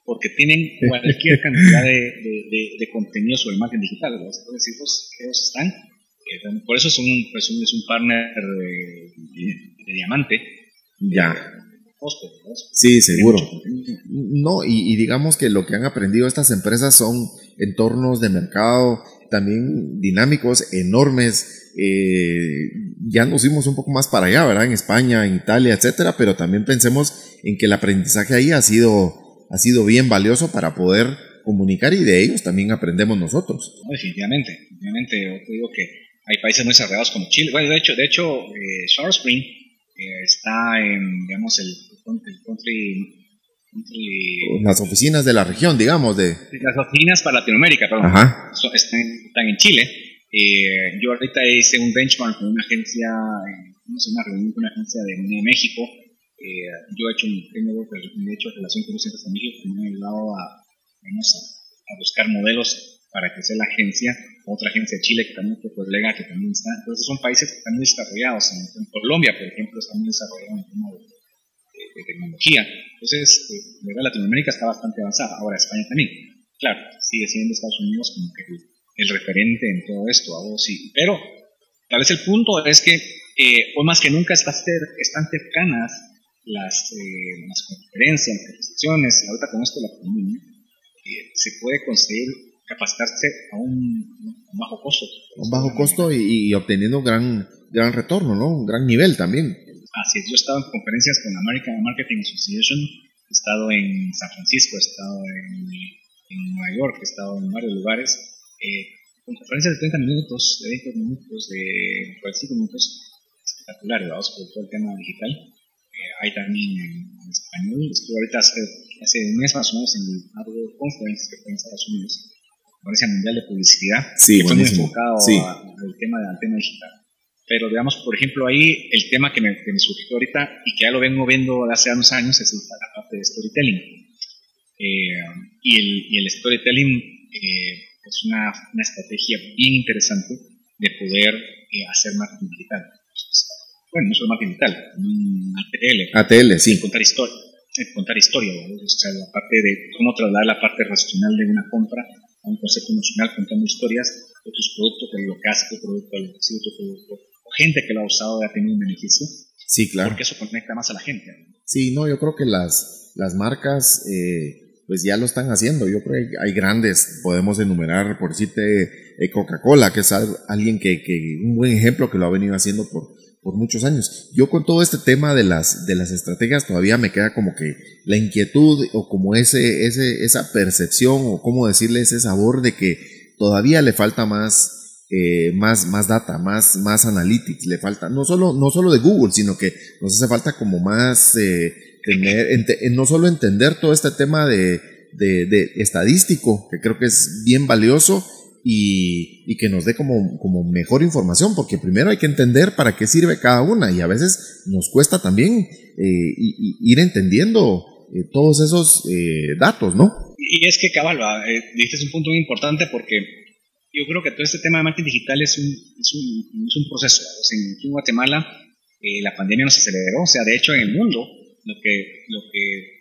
Porque tienen cualquier cantidad de, de, contenido sobre marketing digital. Los pues, ellos están. Eh, por eso son, pues, es un partner de, diamante. Ya. Sí, seguro. No, y, digamos que lo que han aprendido estas empresas son entornos de mercado también dinámicos, enormes. Eh, ya nos fuimos un poco más para allá, ¿verdad? En España, en Italia, etcétera, pero también pensemos en que el aprendizaje ahí ha sido, ha sido bien valioso para poder comunicar y de ellos también aprendemos nosotros. definitivamente, definitivamente. Yo te digo que hay países muy cerrados como Chile. Bueno, de hecho, de hecho, eh, Spring eh, está en, digamos, el las oficinas de la región, digamos, de... Las oficinas para Latinoamérica, perdón. están, en Chile. Eh, yo ahorita hice un benchmark con una agencia, una reunión con una agencia de, México. Eh, yo he hecho, tengo, he hecho relación con los centros de México que me han ayudado a, a, buscar modelos para que sea la agencia, otra agencia de Chile que también fue colega que también está. Entonces son países que están muy desarrollados. En, Colombia, por ejemplo, está muy desarrollado en el tema de tecnología. Entonces, eh, Latinoamérica está bastante avanzada. Ahora España también. Claro, sigue siendo Estados Unidos como que el, referente en todo esto. sí. Pero tal vez el punto es que eh, hoy más que nunca están cercanas las, eh, las conferencias, las capacitaciones, ahorita con esto la pandemia, se puede conseguir capacitarse a un, bajo costo. Bajo costo y, y, obteniendo gran, gran retorno, ¿no? Un gran nivel también. Así es, yo he estado en conferencias con la American Marketing Association, he estado en San Francisco, he estado en, Nueva York, he estado en varios lugares, eh, con conferencias de 30 minutos, de 20 minutos, de 45 minutos. espectacular, vamos por todo el tema digital. Eh, hay también en, español. Estuve ahorita hace, hace, un mes más o menos en el World Conference que fue en Estados Unidos, Conferencia Mundial de Publicidad, sí, que fue muy enfocado al tema del tema digital. Pero digamos, por ejemplo, ahí el tema que me, que me, surgió ahorita y que ya lo vengo viendo hace unos años es la parte de storytelling. Eh, y, el, y, el, storytelling eh, es una, una, estrategia bien interesante de poder eh, hacer marketing digital. Bueno, no solo marketing digital, ATL. ATL, sí. Contar historia. Contar historia, o sea, la parte de cómo trasladar la parte racional de una compra a un concepto emocional contando historias de tus productos, de lo que hace tu producto, de lo que tu producto, gente que lo ha usado ha tenido un beneficio. Sí, claro. Porque eso conecta más a la gente. Sí, no, yo creo que las, las marcas eh, pues ya lo están haciendo. Yo creo que hay grandes, podemos enumerar, por decirte, eh, Coca-Cola, que es alguien que, que, un buen ejemplo que lo ha venido haciendo por, por muchos años. Yo con todo este tema de las, de las estrategias todavía me queda como que la inquietud o como ese, ese, esa percepción o cómo decirle ese sabor de que todavía le falta más eh, más, más data, más, más analytics, le falta, no solo, no solo de Google, sino que nos hace falta como más eh, tener, eh, no solo entender todo este tema de, estadístico, que creo que es bien valioso y, que nos dé como, como mejor información, porque primero hay que entender para qué sirve cada una y a veces nos cuesta también ir entendiendo todos esos datos, ¿no? Y es que, cabal, dices un punto muy importante porque yo creo que todo este tema de marketing digital es un, es un, es un proceso. O sea, en Guatemala eh, la pandemia nos aceleró, o sea, de hecho en el mundo lo que, lo que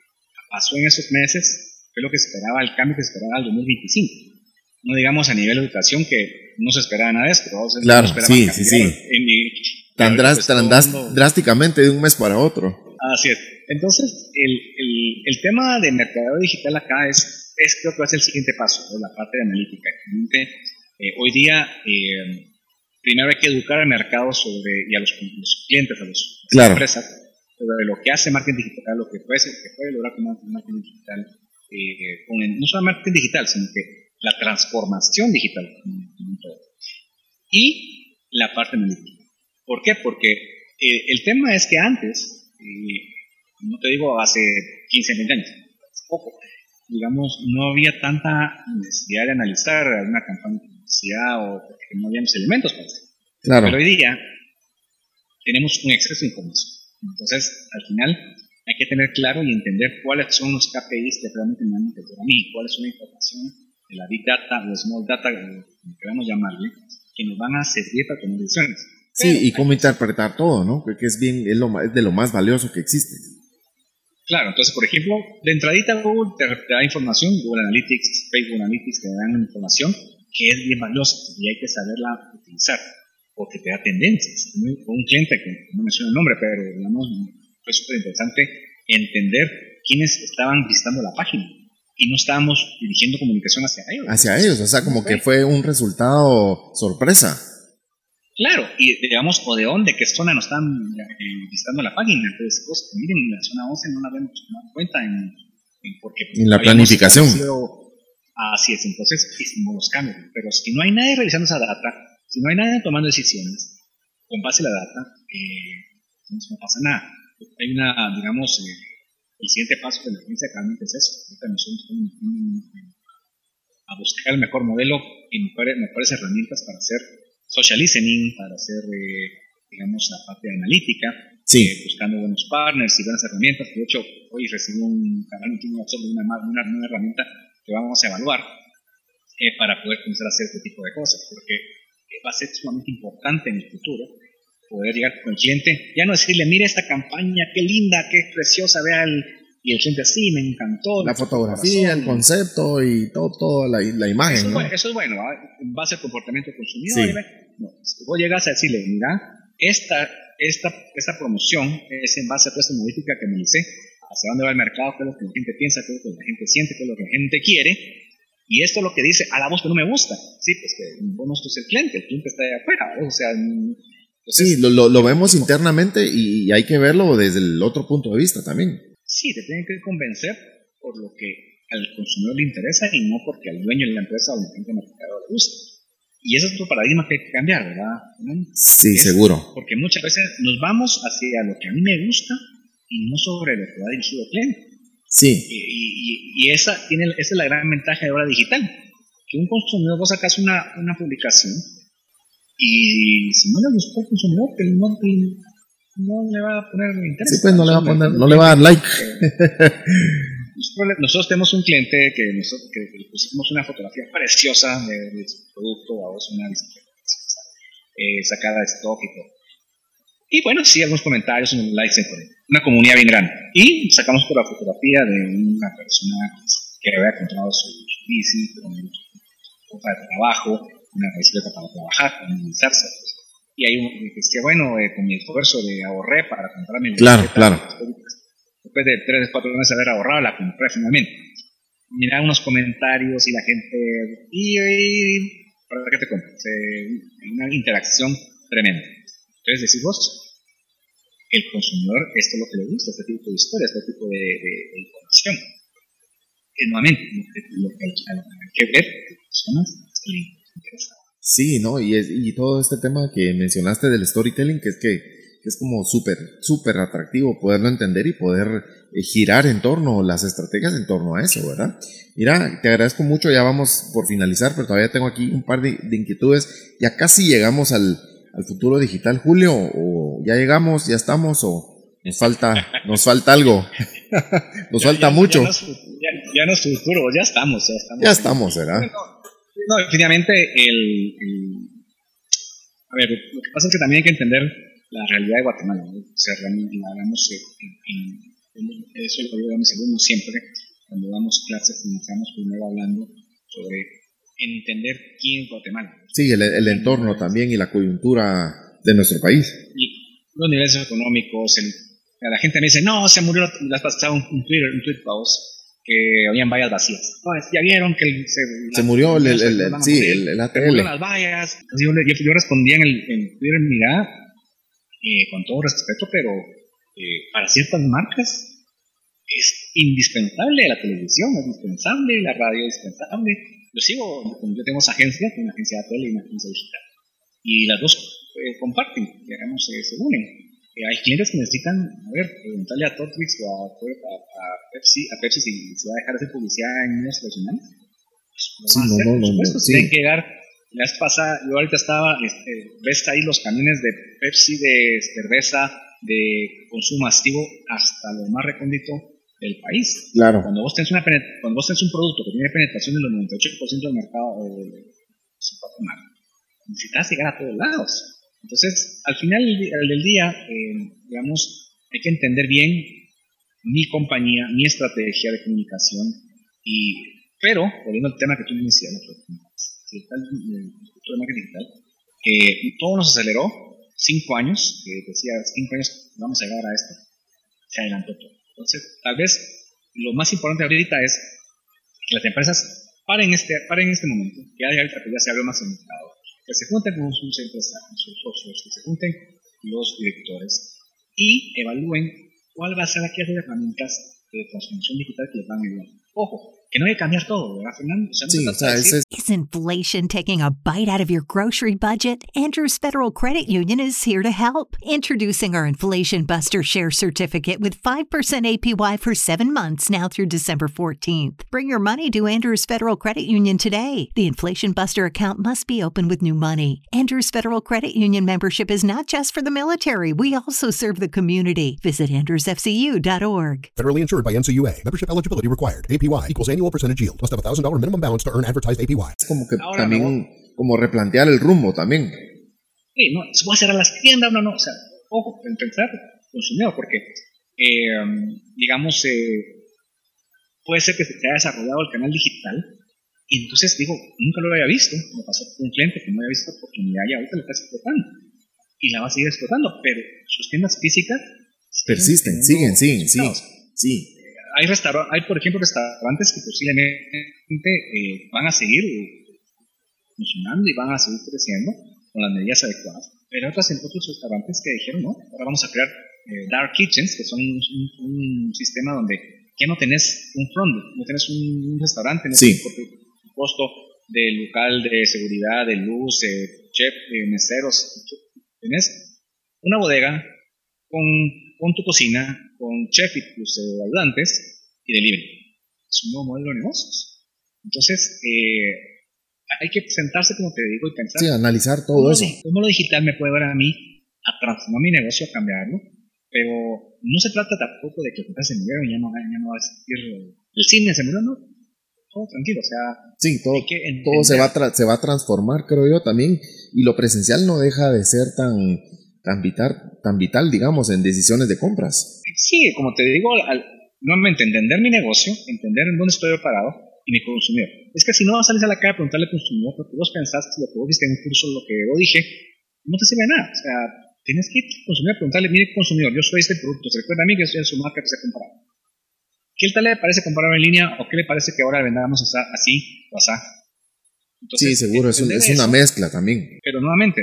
pasó en esos meses fue lo que esperaba, el cambio que se esperaba al 2025. No digamos a nivel de educación que no se esperaba nada de esto, claro, sí, sí, sí. tan, pues, drásticamente de un mes para otro. Así es. Entonces, el, el, el tema de mercado digital acá es, es creo que va a ser el siguiente paso, la parte de analítica. Eh, hoy día, eh, primero hay que educar al mercado sobre, y a los, clientes, a, los, las empresas, sobre lo que hace marketing digital, lo que puede, que puede lograr con marketing digital, eh, con no solo marketing digital, sino que la transformación digital. Y la parte analítica. ¿Por qué? Porque el tema es que antes, no te digo hace 15, 20 años, poco, digamos, no había tanta necesidad de analizar una campaña o porque no habíamos elementos para eso. Claro. Pero hoy día tenemos un exceso de información. Entonces, al final, hay que tener claro y entender cuáles son los KPIs que realmente me van a a mí, cuáles son la información de la Big Data o Small Data, como queramos llamarle, que nos van a servir para tomar decisiones. Sí, y cómo interpretar todo, ¿no? Que es bien, es, lo, es de lo más valioso que existe. Claro, entonces, por ejemplo, de entradita Google te, te da información, Google Analytics, Facebook Analytics te dan información, que es bien valiosa y hay que saberla utilizar porque te da tendencias. Un cliente que no menciona el nombre, pero digamos, fue súper interesante entender quiénes estaban visitando la página y no estábamos dirigiendo comunicación hacia ellos. Hacia ellos, o sea, como que fue un resultado sorpresa. Claro, y digamos, o de dónde, qué zona nos están eh, visitando la página. Entonces, pues, miren, la zona 11 no la vemos en cuenta en, porque en la planificación. Así es, entonces hicimos los cambios. Pero si no hay nadie revisando esa data, si no hay nadie tomando decisiones con base en la data, eh, no pasa nada. Hay una, digamos, eh, el siguiente paso de la ciencia realmente es eso. Ahorita nosotros a buscar el mejor modelo y mejores, mejores herramientas para hacer social listening, para hacer, eh, digamos, la parte analítica, sí. eh, buscando buenos partners y buenas herramientas. De hecho, hoy recibí un canal de una, una nueva herramienta que vamos a evaluar eh, para poder comenzar a hacer este tipo de cosas, porque va a ser sumamente importante en el futuro poder llegar con el cliente, ya no decirle, mire esta campaña, qué linda, qué preciosa, vea el, y el cliente así, me encantó. La fotografía, el concepto y todo, todo la, la imagen. Eso, es eso es bueno, va a ser comportamiento consumidor. No, vos llegas a decirle, mira, esta, esta, esta promoción es en base a toda esta modifica que me hice, hacia dónde va el mercado, qué es lo que la gente piensa, qué es lo que la gente siente, qué es lo que la gente quiere. Y esto es lo que dice, a la voz que no me gusta. Sí, pues que vos no sos el cliente, el cliente está ahí afuera. O sea, sí, lo, lo, vemos internamente y hay que verlo desde el otro punto de vista también. Sí, te tienen que convencer por lo que al consumidor le interesa y no porque al dueño de la empresa o al gente mercado le gusta. Y ese es otro paradigma que hay que cambiar, ¿verdad? Sí, seguro. Porque muchas veces nos vamos hacia lo que a mí me gusta y no sobre lo que va dirigido al cliente. Sí. Y, y, esa, tiene, esa es la gran ventaja de ahora digital. Que un consumidor, vos sacas una, una publicación y si no le gustó al consumidor, que no, no le va a poner interés. Sí, pues no le va a poner, no le va a dar like. Nosotros, tenemos un cliente que, nosotros, que, le pusimos una fotografía preciosa de, su producto, a vos una bicicleta eh, sacada de stock y todo. Y bueno, sí, algunos comentarios, unos likes, una comunidad bien grande. Y sacamos por la fotografía de una persona que había comprado su, bici con ropa de trabajo, una bicicleta para trabajar, para movilizarse. Y hay un que decía, bueno, eh, con mi esfuerzo de ahorré para comprarme mi Claro, claro. Después de tres, cuatro meses de haber ahorrado, la compré finalmente. Miraba unos comentarios y la gente, y, y ¿para qué te compras? una interacción tremenda. Entonces decís vos, el consumidor, esto es lo que le gusta, este tipo de historia, este tipo de, información. Que nuevamente, lo que, hay, que ver personas que le interesa. Sí, ¿no? Y, y todo este tema que mencionaste del storytelling, que es que es como súper, súper atractivo poderlo entender y poder eh, girar en torno, las estrategias en torno a eso, ¿verdad? Mira, te agradezco mucho, ya vamos por finalizar, pero todavía tengo aquí un par de, inquietudes. Ya casi llegamos al, futuro digital, Julio, o ya llegamos, ya estamos, o nos falta, nos falta algo. nos falta mucho. Ya no, es, futuro, ya estamos, ya estamos. Ya estamos, ¿verdad? No, definitivamente el, A ver, lo que pasa es que también hay que entender la realidad de Guatemala. O sea, realmente la hablamos en, eso lo digo a mis alumnos siempre, cuando damos clases, iniciamos primero hablando sobre entender quién es Guatemala. Sí, el, el entorno también y la coyuntura de nuestro país. Y los niveles económicos, el, la gente me dice, no, se murió, las pasado un, un Twitter, un tweet para que habían vallas vacías. ya vieron que se, se murió el, el, el, sí, el, ATL. las vallas. Yo, yo, yo, respondía en el en Twitter, mira, eh, con todo respeto, pero eh, para ciertas marcas es indispensable la televisión, es indispensable, la radio es indispensable. Yo sigo, yo tengo esa agencia, una agencia de tele y una agencia digital. Y las dos eh, comparten, digamos, se unen. hay clientes que necesitan, a ver, preguntarle a Totrix o a, a, Pepsi, a Pepsi si se va a dejar hacer publicidad en medios tradicionales. Pues, sí, no, no, no, no, sí. Tienen que llegar la vez pasada, yo ahorita estaba, este, ves ahí los camiones de Pepsi, de cerveza, de consumo activo hasta lo más recóndito del país. Claro. Cuando vos tenés, una cuando vos tenés un producto que tiene penetración del 98% del mercado, eh, necesitas llegar a todos lados. Entonces, al final del día, eh, digamos, hay que entender bien mi compañía, mi estrategia de comunicación, y, pero, volviendo al tema que tú me decías, de marketing digital, que todo nos aceleró, cinco años, que decía, cinco años vamos a llegar a esto, se adelantó todo. Entonces, tal vez lo más importante ahorita es que las empresas paren este, paren este momento, que ya, ya se abrió más el mercado, que se junten con sus empresarios, con sus socios, que se junten los directores y evalúen cuál va a ser aquellas herramientas de transformación digital que les van a ayudar. Ojo, que no hay que cambiar todo, ¿verdad, Fernando? O sea, no sí, o sea, es, is inflation taking a bite out of your grocery budget? Andrews Federal Credit Union is here to help. Introducing our Inflation Buster Share Certificate with 5% APY for seven months now through December 14th. Bring your money to Andrews Federal Credit Union today. The Inflation Buster account must be open with new money. Andrews Federal Credit Union membership is not just for the military. We also serve the community. Visit andrewsfcu.org. Federally insured by NCUA. Membership eligibility required. APY equals annual percentage yield. Must have a $1,000 minimum balance to earn advertised APY. Es como que Ahora también, no. como replantear el rumbo también. Sí, no, se puede hacer a las tiendas, no, no, o sea, ojo, en pensar consumidor, porque, eh, digamos, eh, puede ser que se haya desarrollado el canal digital, y entonces digo, nunca lo había visto, me pasó con un cliente que no había visto oportunidad y ahorita lo está explotando, y la va a seguir explotando, pero sus tiendas físicas persisten, siguen, siguen, sí, sí hay, hay, por ejemplo, restaurantes que posiblemente eh, van a seguir eh, funcionando y van a seguir creciendo con las medidas adecuadas. Pero otros, otros restaurantes que dijeron, no, ahora vamos a crear eh, dark kitchens, que son un, sistema donde ya no tenés un front, no tenés un, restaurante, no sí. un costo del local de seguridad, de luz, de chef, de meseros. Tienes una bodega con, con tu cocina, con chef y tus eh, ayudantes y delivery. Es un nuevo modelo de negocios. Entonces, eh, hay que sentarse, como te digo, y pensar. Sí, analizar todo eso. ¿Cómo lo digital me puede ver a mí a transformar mi negocio, a cambiarlo? Pero no se trata tampoco de que se murió y ya no, ya no va a existir el cine, se murió, no. Todo tranquilo, o sea. Sí, todo, todo se, va se va a transformar, creo yo también. Y lo presencial no deja de ser tan, tan, vital, tan vital, digamos, en decisiones de compras. Sí, como te digo, al, nuevamente entender mi negocio, entender en dónde estoy parado y mi consumidor. Es que si no sales a la calle a preguntarle al consumidor porque vos pensaste lo que vos viste en un curso, lo que yo dije, no te sirve de nada. O sea, tienes que ir al consumidor a preguntarle, mire consumidor, yo soy este producto, se recuerda a mí que soy en su marca que se ha comprado. ¿Qué tal le parece comprar en línea o qué le parece que ahora vendamos así o así? Sí, seguro, es, una mezcla también. Pero nuevamente,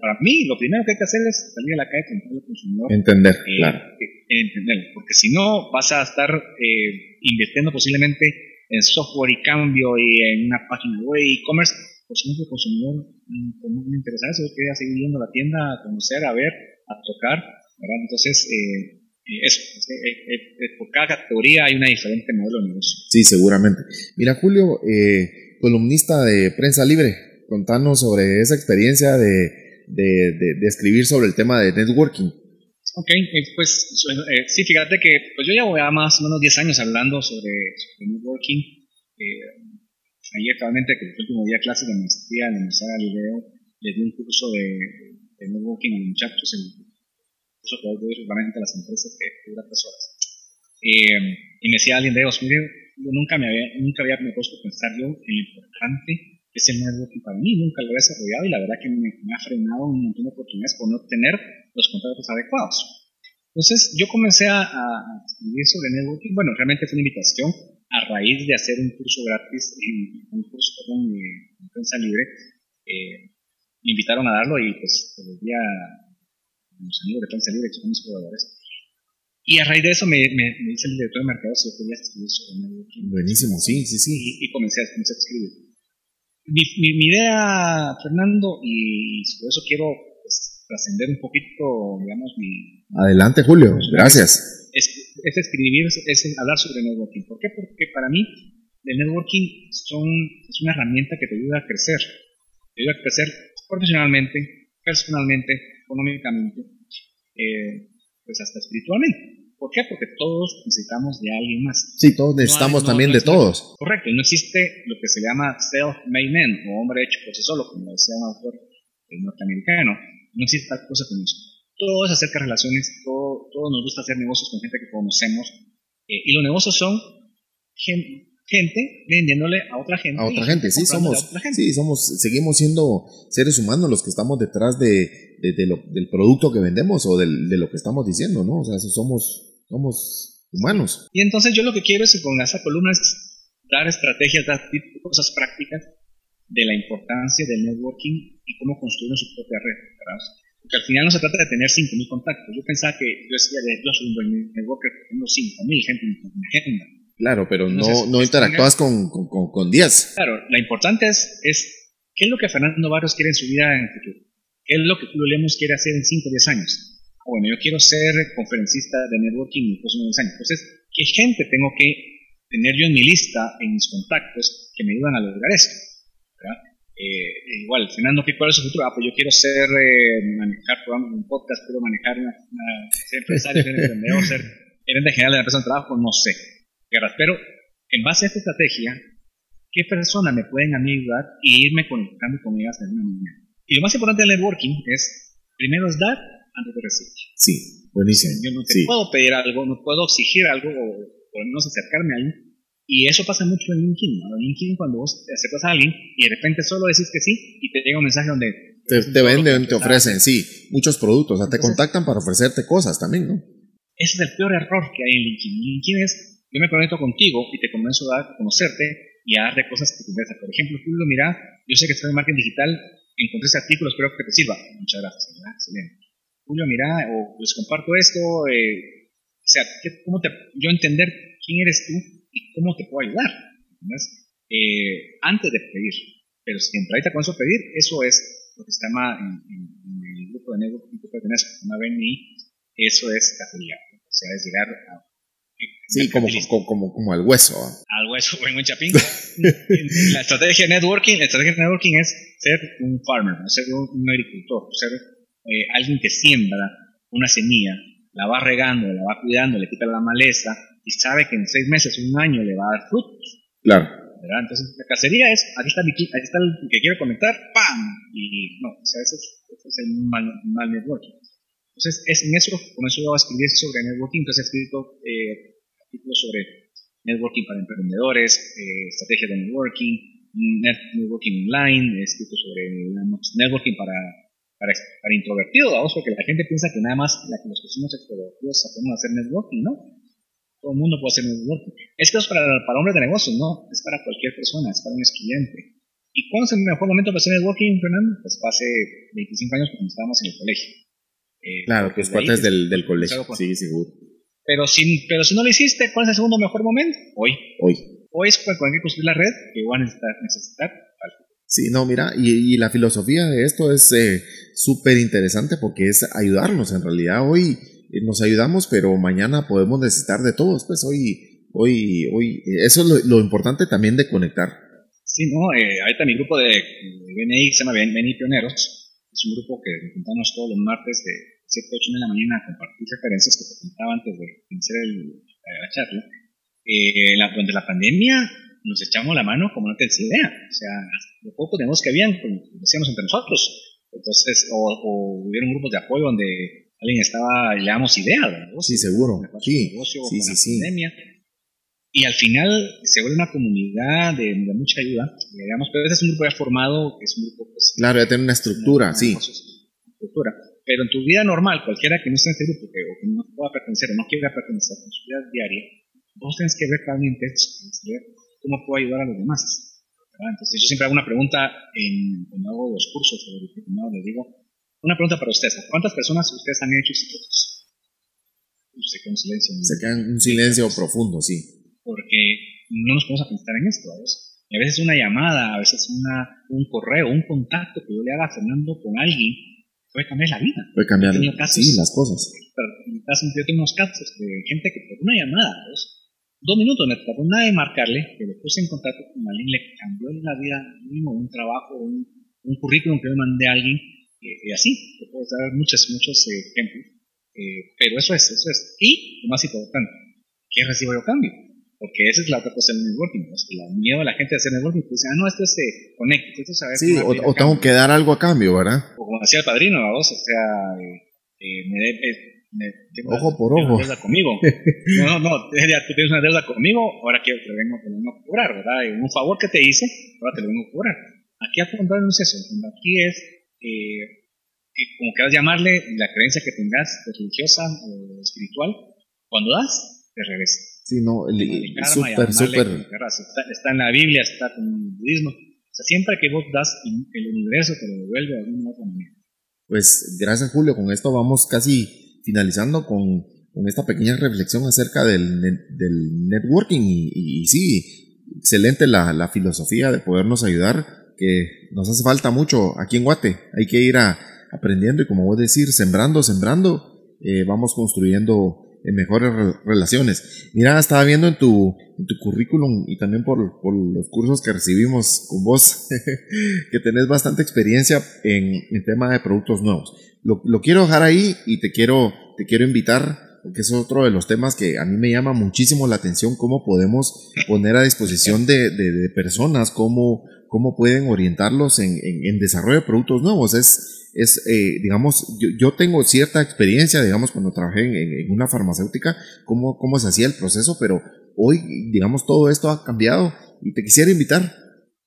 para mí, lo primero que hay que hacer es salir a la calle con el consumidor. Entender, eh, claro. Eh, entender, porque si no vas a estar eh, invirtiendo posiblemente en software y cambio y en una página web e-commerce, pues no el consumidor mm, pues no le interesa eso, quería seguir yendo a la tienda a conocer, a ver, a tocar, ¿verdad? Entonces, eso, por cada categoría hay una diferente modelo de negocio. Sí, seguramente. Mira, Julio, columnista de Prensa Libre, contanos sobre esa experiencia de, de, escribir sobre el tema de networking. Ok, eh, pues eh, sí, fíjate que pues yo ya voy a más o menos 10 años hablando sobre, networking. Eh, ayer actualmente, que el último día clase de maestría en la Universidad de Galileo, le di un curso de, networking a los muchachos, el curso que doy realmente a las empresas que dura tres horas. y me decía alguien de ellos, mire, yo nunca me había, nunca había me puesto a pensar yo en lo importante que es el networking para mí, nunca lo había desarrollado y la verdad que me, ha frenado un montón de oportunidades por no tener los contactos adecuados. Entonces yo comencé a, escribir sobre networking, bueno, realmente fue una invitación a raíz de hacer un curso gratis, un curso en prensa libre, eh, me invitaron a darlo y pues el día los amigos de prensa libre que son mis jugadores y a raíz de eso me, me, me dice el director de mercado si yo quería escribir sobre networking. Buenísimo, sí, sí, sí. Y, comencé, a, comencé, a, escribir. Mi, mi, idea, Fernando, y sobre eso quiero pues, trascender un poquito, digamos, mi... Adelante, Julio, gracias. Es, es, escribir, es, hablar sobre networking. ¿Por qué? Porque para mí el networking son, es una herramienta que te ayuda a crecer. Te ayuda a crecer profesionalmente, personalmente, económicamente, eh, pues hasta espiritualmente. ¿Por qué? Porque todos necesitamos de alguien más. Sí, todos necesitamos también de todos. Correcto, no existe lo que se llama self-made man o hombre hecho por sí solo, como decía un autor norteamericano. No existe tal cosa como eso. Todos acerca de relaciones, todo, todos nos gusta hacer negocios con gente que conocemos. Eh, y los negocios son gente, vendiéndole a otra gente. A otra gente, sí, somos, sí, somos, seguimos siendo seres humanos los que estamos detrás de, de, lo, del producto que vendemos o del, de lo que estamos diciendo, ¿no? O sea, somos somos humanos. Y entonces yo lo que quiero es con esa columna es dar estrategias, dar cosas prácticas de la importancia del networking y cómo construir su propia red. Porque al final no se trata de tener 5.000 contactos. Yo pensaba que yo decía, yo soy un buen networker, tengo 5.000 gente en mi agenda. Claro, pero no, no interactúas con, con, con, 10. Claro, la importante es, es qué es lo que Fernando Barros quiere en su vida en el futuro. ¿Qué es lo que Julio Lemos quiere hacer en 5 o 10 años? bueno, yo quiero ser conferencista de networking en los próximos años. Entonces, ¿qué gente tengo que tener yo en mi lista, en mis contactos, que me ayudan a lograr esto? Eh, igual, Fernando, ¿cuál es su futuro? Ah, pues yo quiero ser, eh, manejar programas en un podcast, quiero manejar una, ser empresario, ser emprendedor, ser gerente general de la empresa de trabajo, no sé. Pero en base a esta estrategia, ¿qué personas me pueden a mí ayudar y irme conectando con ellas de alguna manera? Y lo más importante del networking es, primero es dar antes de recibir. Sí, buenísimo. Yo no te puedo pedir algo, no puedo exigir algo o por lo menos acercarme a alguien. Y eso pasa mucho en LinkedIn. En LinkedIn cuando vos te acercas a alguien y de repente solo decís que sí y te llega un mensaje donde... Te, te venden, te ofrecen, sí, muchos productos. O sea, te contactan para ofrecerte cosas también, ¿no? Ese es el peor error que hay en LinkedIn. LinkedIn es, yo me conecto contigo y te comienzo a conocerte y a darte cosas que te interesan. Por ejemplo, Julio, mira, yo sé que estás en marketing digital, encontré ese artículo, espero que te sirva. Muchas gracias, excelente. Julio, mira, o les comparto esto, eh, o sea, ¿cómo te, yo entender quién eres tú y cómo te puedo ayudar. eh, antes de pedir. Pero si entradita con eso a pedir, eso es lo que se llama en, el grupo de networking que pertenece, una BNI, eso es cacería. O sea, es llegar a Sí, como, como, como, al hueso. Al hueso, en un chapín. la estrategia de networking, la estrategia de networking es ser un farmer, ser un, agricultor, ser eh, alguien que siembra una semilla, la va regando, la va cuidando, le quita la maleza y sabe que en seis meses, un año le va a dar frutos. Claro. Entonces, la cacería es, aquí está, aquí está el que quiero conectar, ¡pam! Y no, o sea, ese es, el mal, mal networking. Entonces, es en eso, con eso yo voy a escribir sobre networking, entonces he escrito eh, artículos sobre networking para emprendedores, eh, estrategias de networking, networking online, he escrito sobre networking para, para, para introvertidos, vamos, porque la gente piensa que nada más la, los que somos extrovertidos sabemos hacer networking, ¿no? Todo el mundo puede hacer networking. Esto es para, para hombres de negocios, ¿no? Es para cualquier persona, es para un estudiante. ¿Y cuándo es el mejor momento para hacer networking, Fernando? Pues hace 25 años cuando estábamos en el colegio. Eh, claro, tus cuates del, del colegio. Sí, seguro. Pero si, pero si no lo hiciste, ¿cuál es el segundo mejor momento? Hoy. Hoy. Hoy es cuando hay que construir la red que van a necesitar. necesitar. Sí, no, mira, y, y, la filosofía de esto es eh, súper interesante porque es ayudarnos. En realidad, hoy eh, nos ayudamos, pero mañana podemos necesitar de todos. Pues hoy, hoy, hoy, eso es lo, importante también de conectar. Sí, no, eh, ahorita mi grupo de, de BNI se llama BNI Pioneros. Es un grupo que juntamos todos los martes de 7, 8 de la mañana a compartir referencias que te contaba antes de iniciar la charla, eh, la, durante la pandemia nos echamos la mano como no tienes idea. O sea, lo poco tenemos que habían, decíamos entre nosotros. Entonces, o, o hubieron grupos de apoyo donde alguien estaba, le damos ideas, ¿verdad? Sí, seguro. Sí, sí, sí, sí. Pandemia. Y al final se vuelve una comunidad de, de mucha ayuda, digamos, pero ese es un grupo ya formado, que es un grupo... Pues, claro, ya tiene una estructura, sí. estructura. Pero en tu vida normal, cualquiera que no esté en este grupo que, o que no pueda pertenecer o no quiera pertenecer en su vida diaria, vos tenés que ver realmente cómo puedo ayudar a los demás. Entonces yo siempre hago una pregunta en, cuando hago los cursos sobre el diplomado, les digo, una pregunta para ustedes, ¿cuántas personas ustedes han hecho? Se queda un silencio. Se queda un silencio profundo, sí. Porque no nos podemos pensar en esto. Y a veces una llamada, a veces una, un correo, un contacto que yo le haga a Fernando con alguien puede cambiar la vida. Puede cambiar sí, las cosas. yo tengo unos casos de gente que por una llamada, dos, dos minutos, me tardó nada de marcarle, que le puse en contacto con alguien, le cambió la vida, un trabajo, un, un currículum que le mandé a alguien, eh, y así, te puedo dar muchos, muchos eh, ejemplos. Eh, pero eso es, eso es. Y, lo más importante, ¿qué recibo yo cambio? Porque esa es la otra cosa del networking, el miedo de la gente a hacer networking, pues ah, no, esto es eh, conecta, esto es saber Sí, o, o tengo que dar algo a cambio, ¿verdad? O como decía el padrino, vos, o sea, eh, eh me, me, ojo por ojo. Una deuda conmigo. no, no, no, tú tienes una deuda conmigo, ahora quiero que te vengo, te vengo a cobrar, ¿verdad? Un favor que te hice, ahora te lo vengo a cobrar. Aquí a no es eso, aquí es, eh, como quieras llamarle, la creencia que tengas religiosa o espiritual, cuando das, te regresa. Sí, no, súper, súper. Está, en la Biblia, está en el budismo. O sea, siempre que vos das, el universo te lo devuelve de alguna otra manera. Pues gracias, Julio. Con esto vamos casi finalizando con, con esta pequeña reflexión acerca del, del networking. Y, y, sí, excelente la, la, filosofía de podernos ayudar, que nos hace falta mucho aquí en Guate. Hay que ir a, aprendiendo y, como vos decir, sembrando, sembrando, eh, vamos construyendo en mejores relaciones. Mira, estaba viendo en tu, en tu currículum y también por, por, los cursos que recibimos con vos, que tenés bastante experiencia en el tema de productos nuevos. Lo, lo, quiero dejar ahí y te quiero, te quiero invitar, porque es otro de los temas que a mí me llama muchísimo la atención, cómo podemos poner a disposición de, de, de personas, cómo, cómo pueden orientarlos en, en, en desarrollo de productos nuevos. Es, es, eh, digamos, yo, yo, tengo cierta experiencia, digamos, cuando trabajé en, una farmacéutica, cómo, cómo se hacía el proceso, pero hoy, digamos, todo esto ha cambiado y te quisiera invitar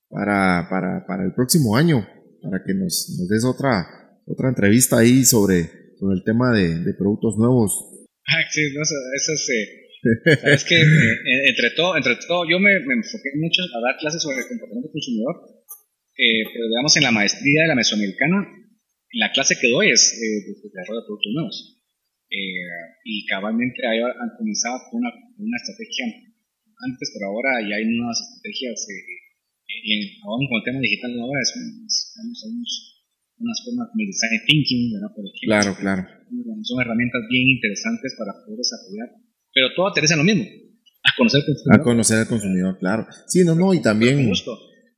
para, para, para el próximo año, para que nos, nos, des otra, otra entrevista ahí sobre, sobre el tema de, de productos nuevos. Ah, sí, no, eso es... Eh, es que eh, entre todo, entre todo, yo me, me, enfoqué mucho a dar clases sobre el comportamiento consumidor, eh, pero digamos en la maestría de la mesoamericana la clase que doy es eh, de desarrollo de productos nuevos. Eh, y cabalmente ahí han comenzado con una, una, estrategia antes, pero ahora ya hay nuevas estrategias eh, y aún con el tema digital ahora, es, unos, unas formas como el design thinking, ¿verdad? Por ejemplo, claro, claro. Son herramientas bien interesantes para poder desarrollar, pero todo aterriza en lo mismo, a conocer al consumidor. A conocer al consumidor, claro. Sí, no, no, y también...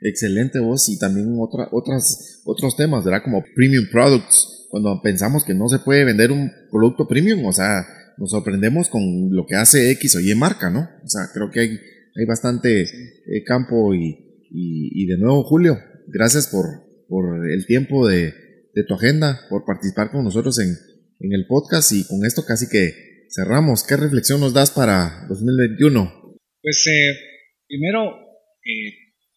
Excelente voz y también otra, otras, otros temas, ¿verdad? Como premium products, cuando pensamos que no se puede vender un producto premium, o sea, nos sorprendemos con lo que hace X o Y marca, ¿no? O sea, creo que hay, hay bastante eh, campo y, y, de nuevo, Julio, gracias por, por el tiempo de, de, tu agenda, por participar con nosotros en, en, el podcast y con esto casi que cerramos. ¿Qué reflexión nos das para 2021? Pues eh, primero, eh,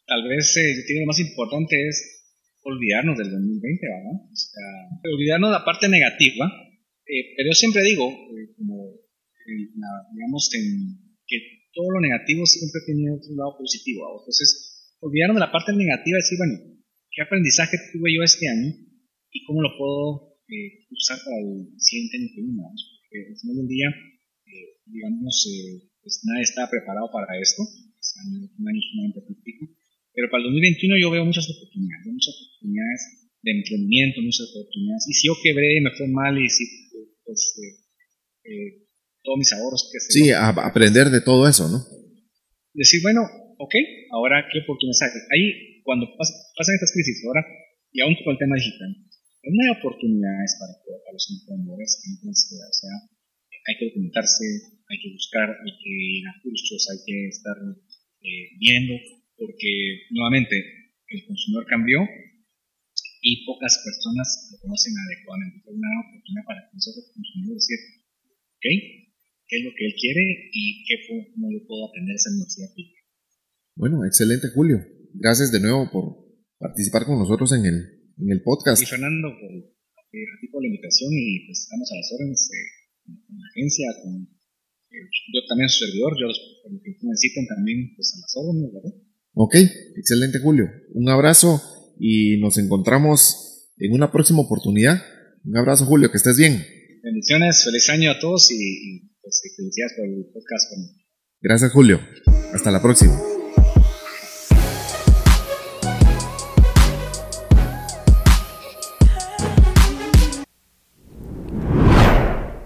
tal vez eh, lo más importante es olvidarnos del 2020, ¿verdad? O sea, olvidarnos de la parte negativa, eh, pero yo siempre digo, eh, como, digamos, que todo lo negativo siempre tiene otro lado positivo, Entonces, olvidaron de la parte negativa y decir, bueno, ¿qué aprendizaje tuve yo este año y cómo lo puedo eh, usar para el siguiente año que viene? Porque al final del día, eh, digamos, eh, pues nadie está preparado para esto, es un año sumamente crítico, pero para el 2021 yo veo muchas oportunidades, muchas oportunidades de emprendimiento, muchas oportunidades, y si yo quebré y me fue mal y si, pues, todos mis ahorros que se... Sí, a aprender de todo eso, ¿no? Decir, bueno, ok, ahora qué oportunidades hay. Ahí, cuando pasan estas crisis, ahora, y aún con el tema digital, no hay oportunidades para, para los emprendedores. Entonces, o sea, hay que documentarse, hay que buscar, hay que ir a cursos, hay que estar eh, viendo, porque nuevamente el consumidor cambió y pocas personas lo conocen adecuadamente. Es una oportunidad para al consumidor decir, ok, qué es lo que él quiere y qué, cómo yo puedo aprender esa necesidad bueno, excelente Julio. Gracias de nuevo por participar con nosotros en el, en el podcast. Y Fernando, por, por la invitación y pues estamos a las órdenes eh, con la agencia, con eh, yo también soy servidor, yo los que necesiten también pues a las órdenes, ¿verdad? Ok, excelente Julio. Un abrazo y nos encontramos en una próxima oportunidad. Un abrazo Julio, que estés bien. Bendiciones, feliz año a todos y, y pues, felicidades por el podcast. Gracias Julio. Hasta la próxima.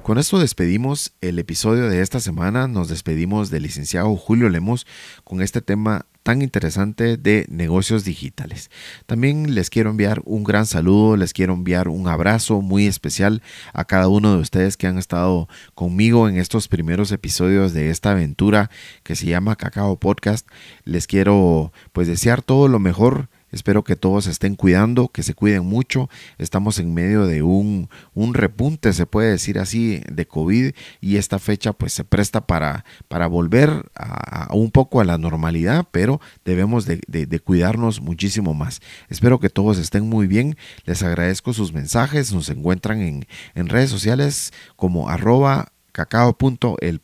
Con esto despedimos el episodio de esta semana. Nos despedimos del licenciado Julio Lemos con este tema tan interesante de negocios digitales. También les quiero enviar un gran saludo, les quiero enviar un abrazo muy especial a cada uno de ustedes que han estado conmigo en estos primeros episodios de esta aventura que se llama Cacao Podcast. Les quiero pues desear todo lo mejor Espero que todos estén cuidando, que se cuiden mucho. Estamos en medio de un, un repunte, se puede decir así, de COVID y esta fecha pues se presta para, para volver a, un poco a la normalidad, pero debemos de, cuidarnos muchísimo más. Espero que todos estén muy bien. Les agradezco sus mensajes. Nos encuentran en, en redes sociales como arroba cacao.el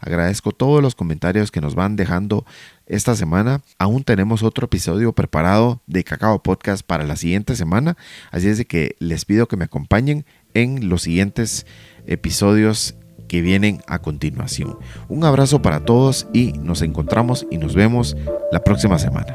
Agradezco todos los comentarios que nos van dejando esta semana. Aún tenemos otro episodio preparado de Cacao Podcast para la siguiente semana. Así es de que les pido que me acompañen en los siguientes episodios que vienen a continuación. Un abrazo para todos y nos encontramos y nos vemos la próxima semana.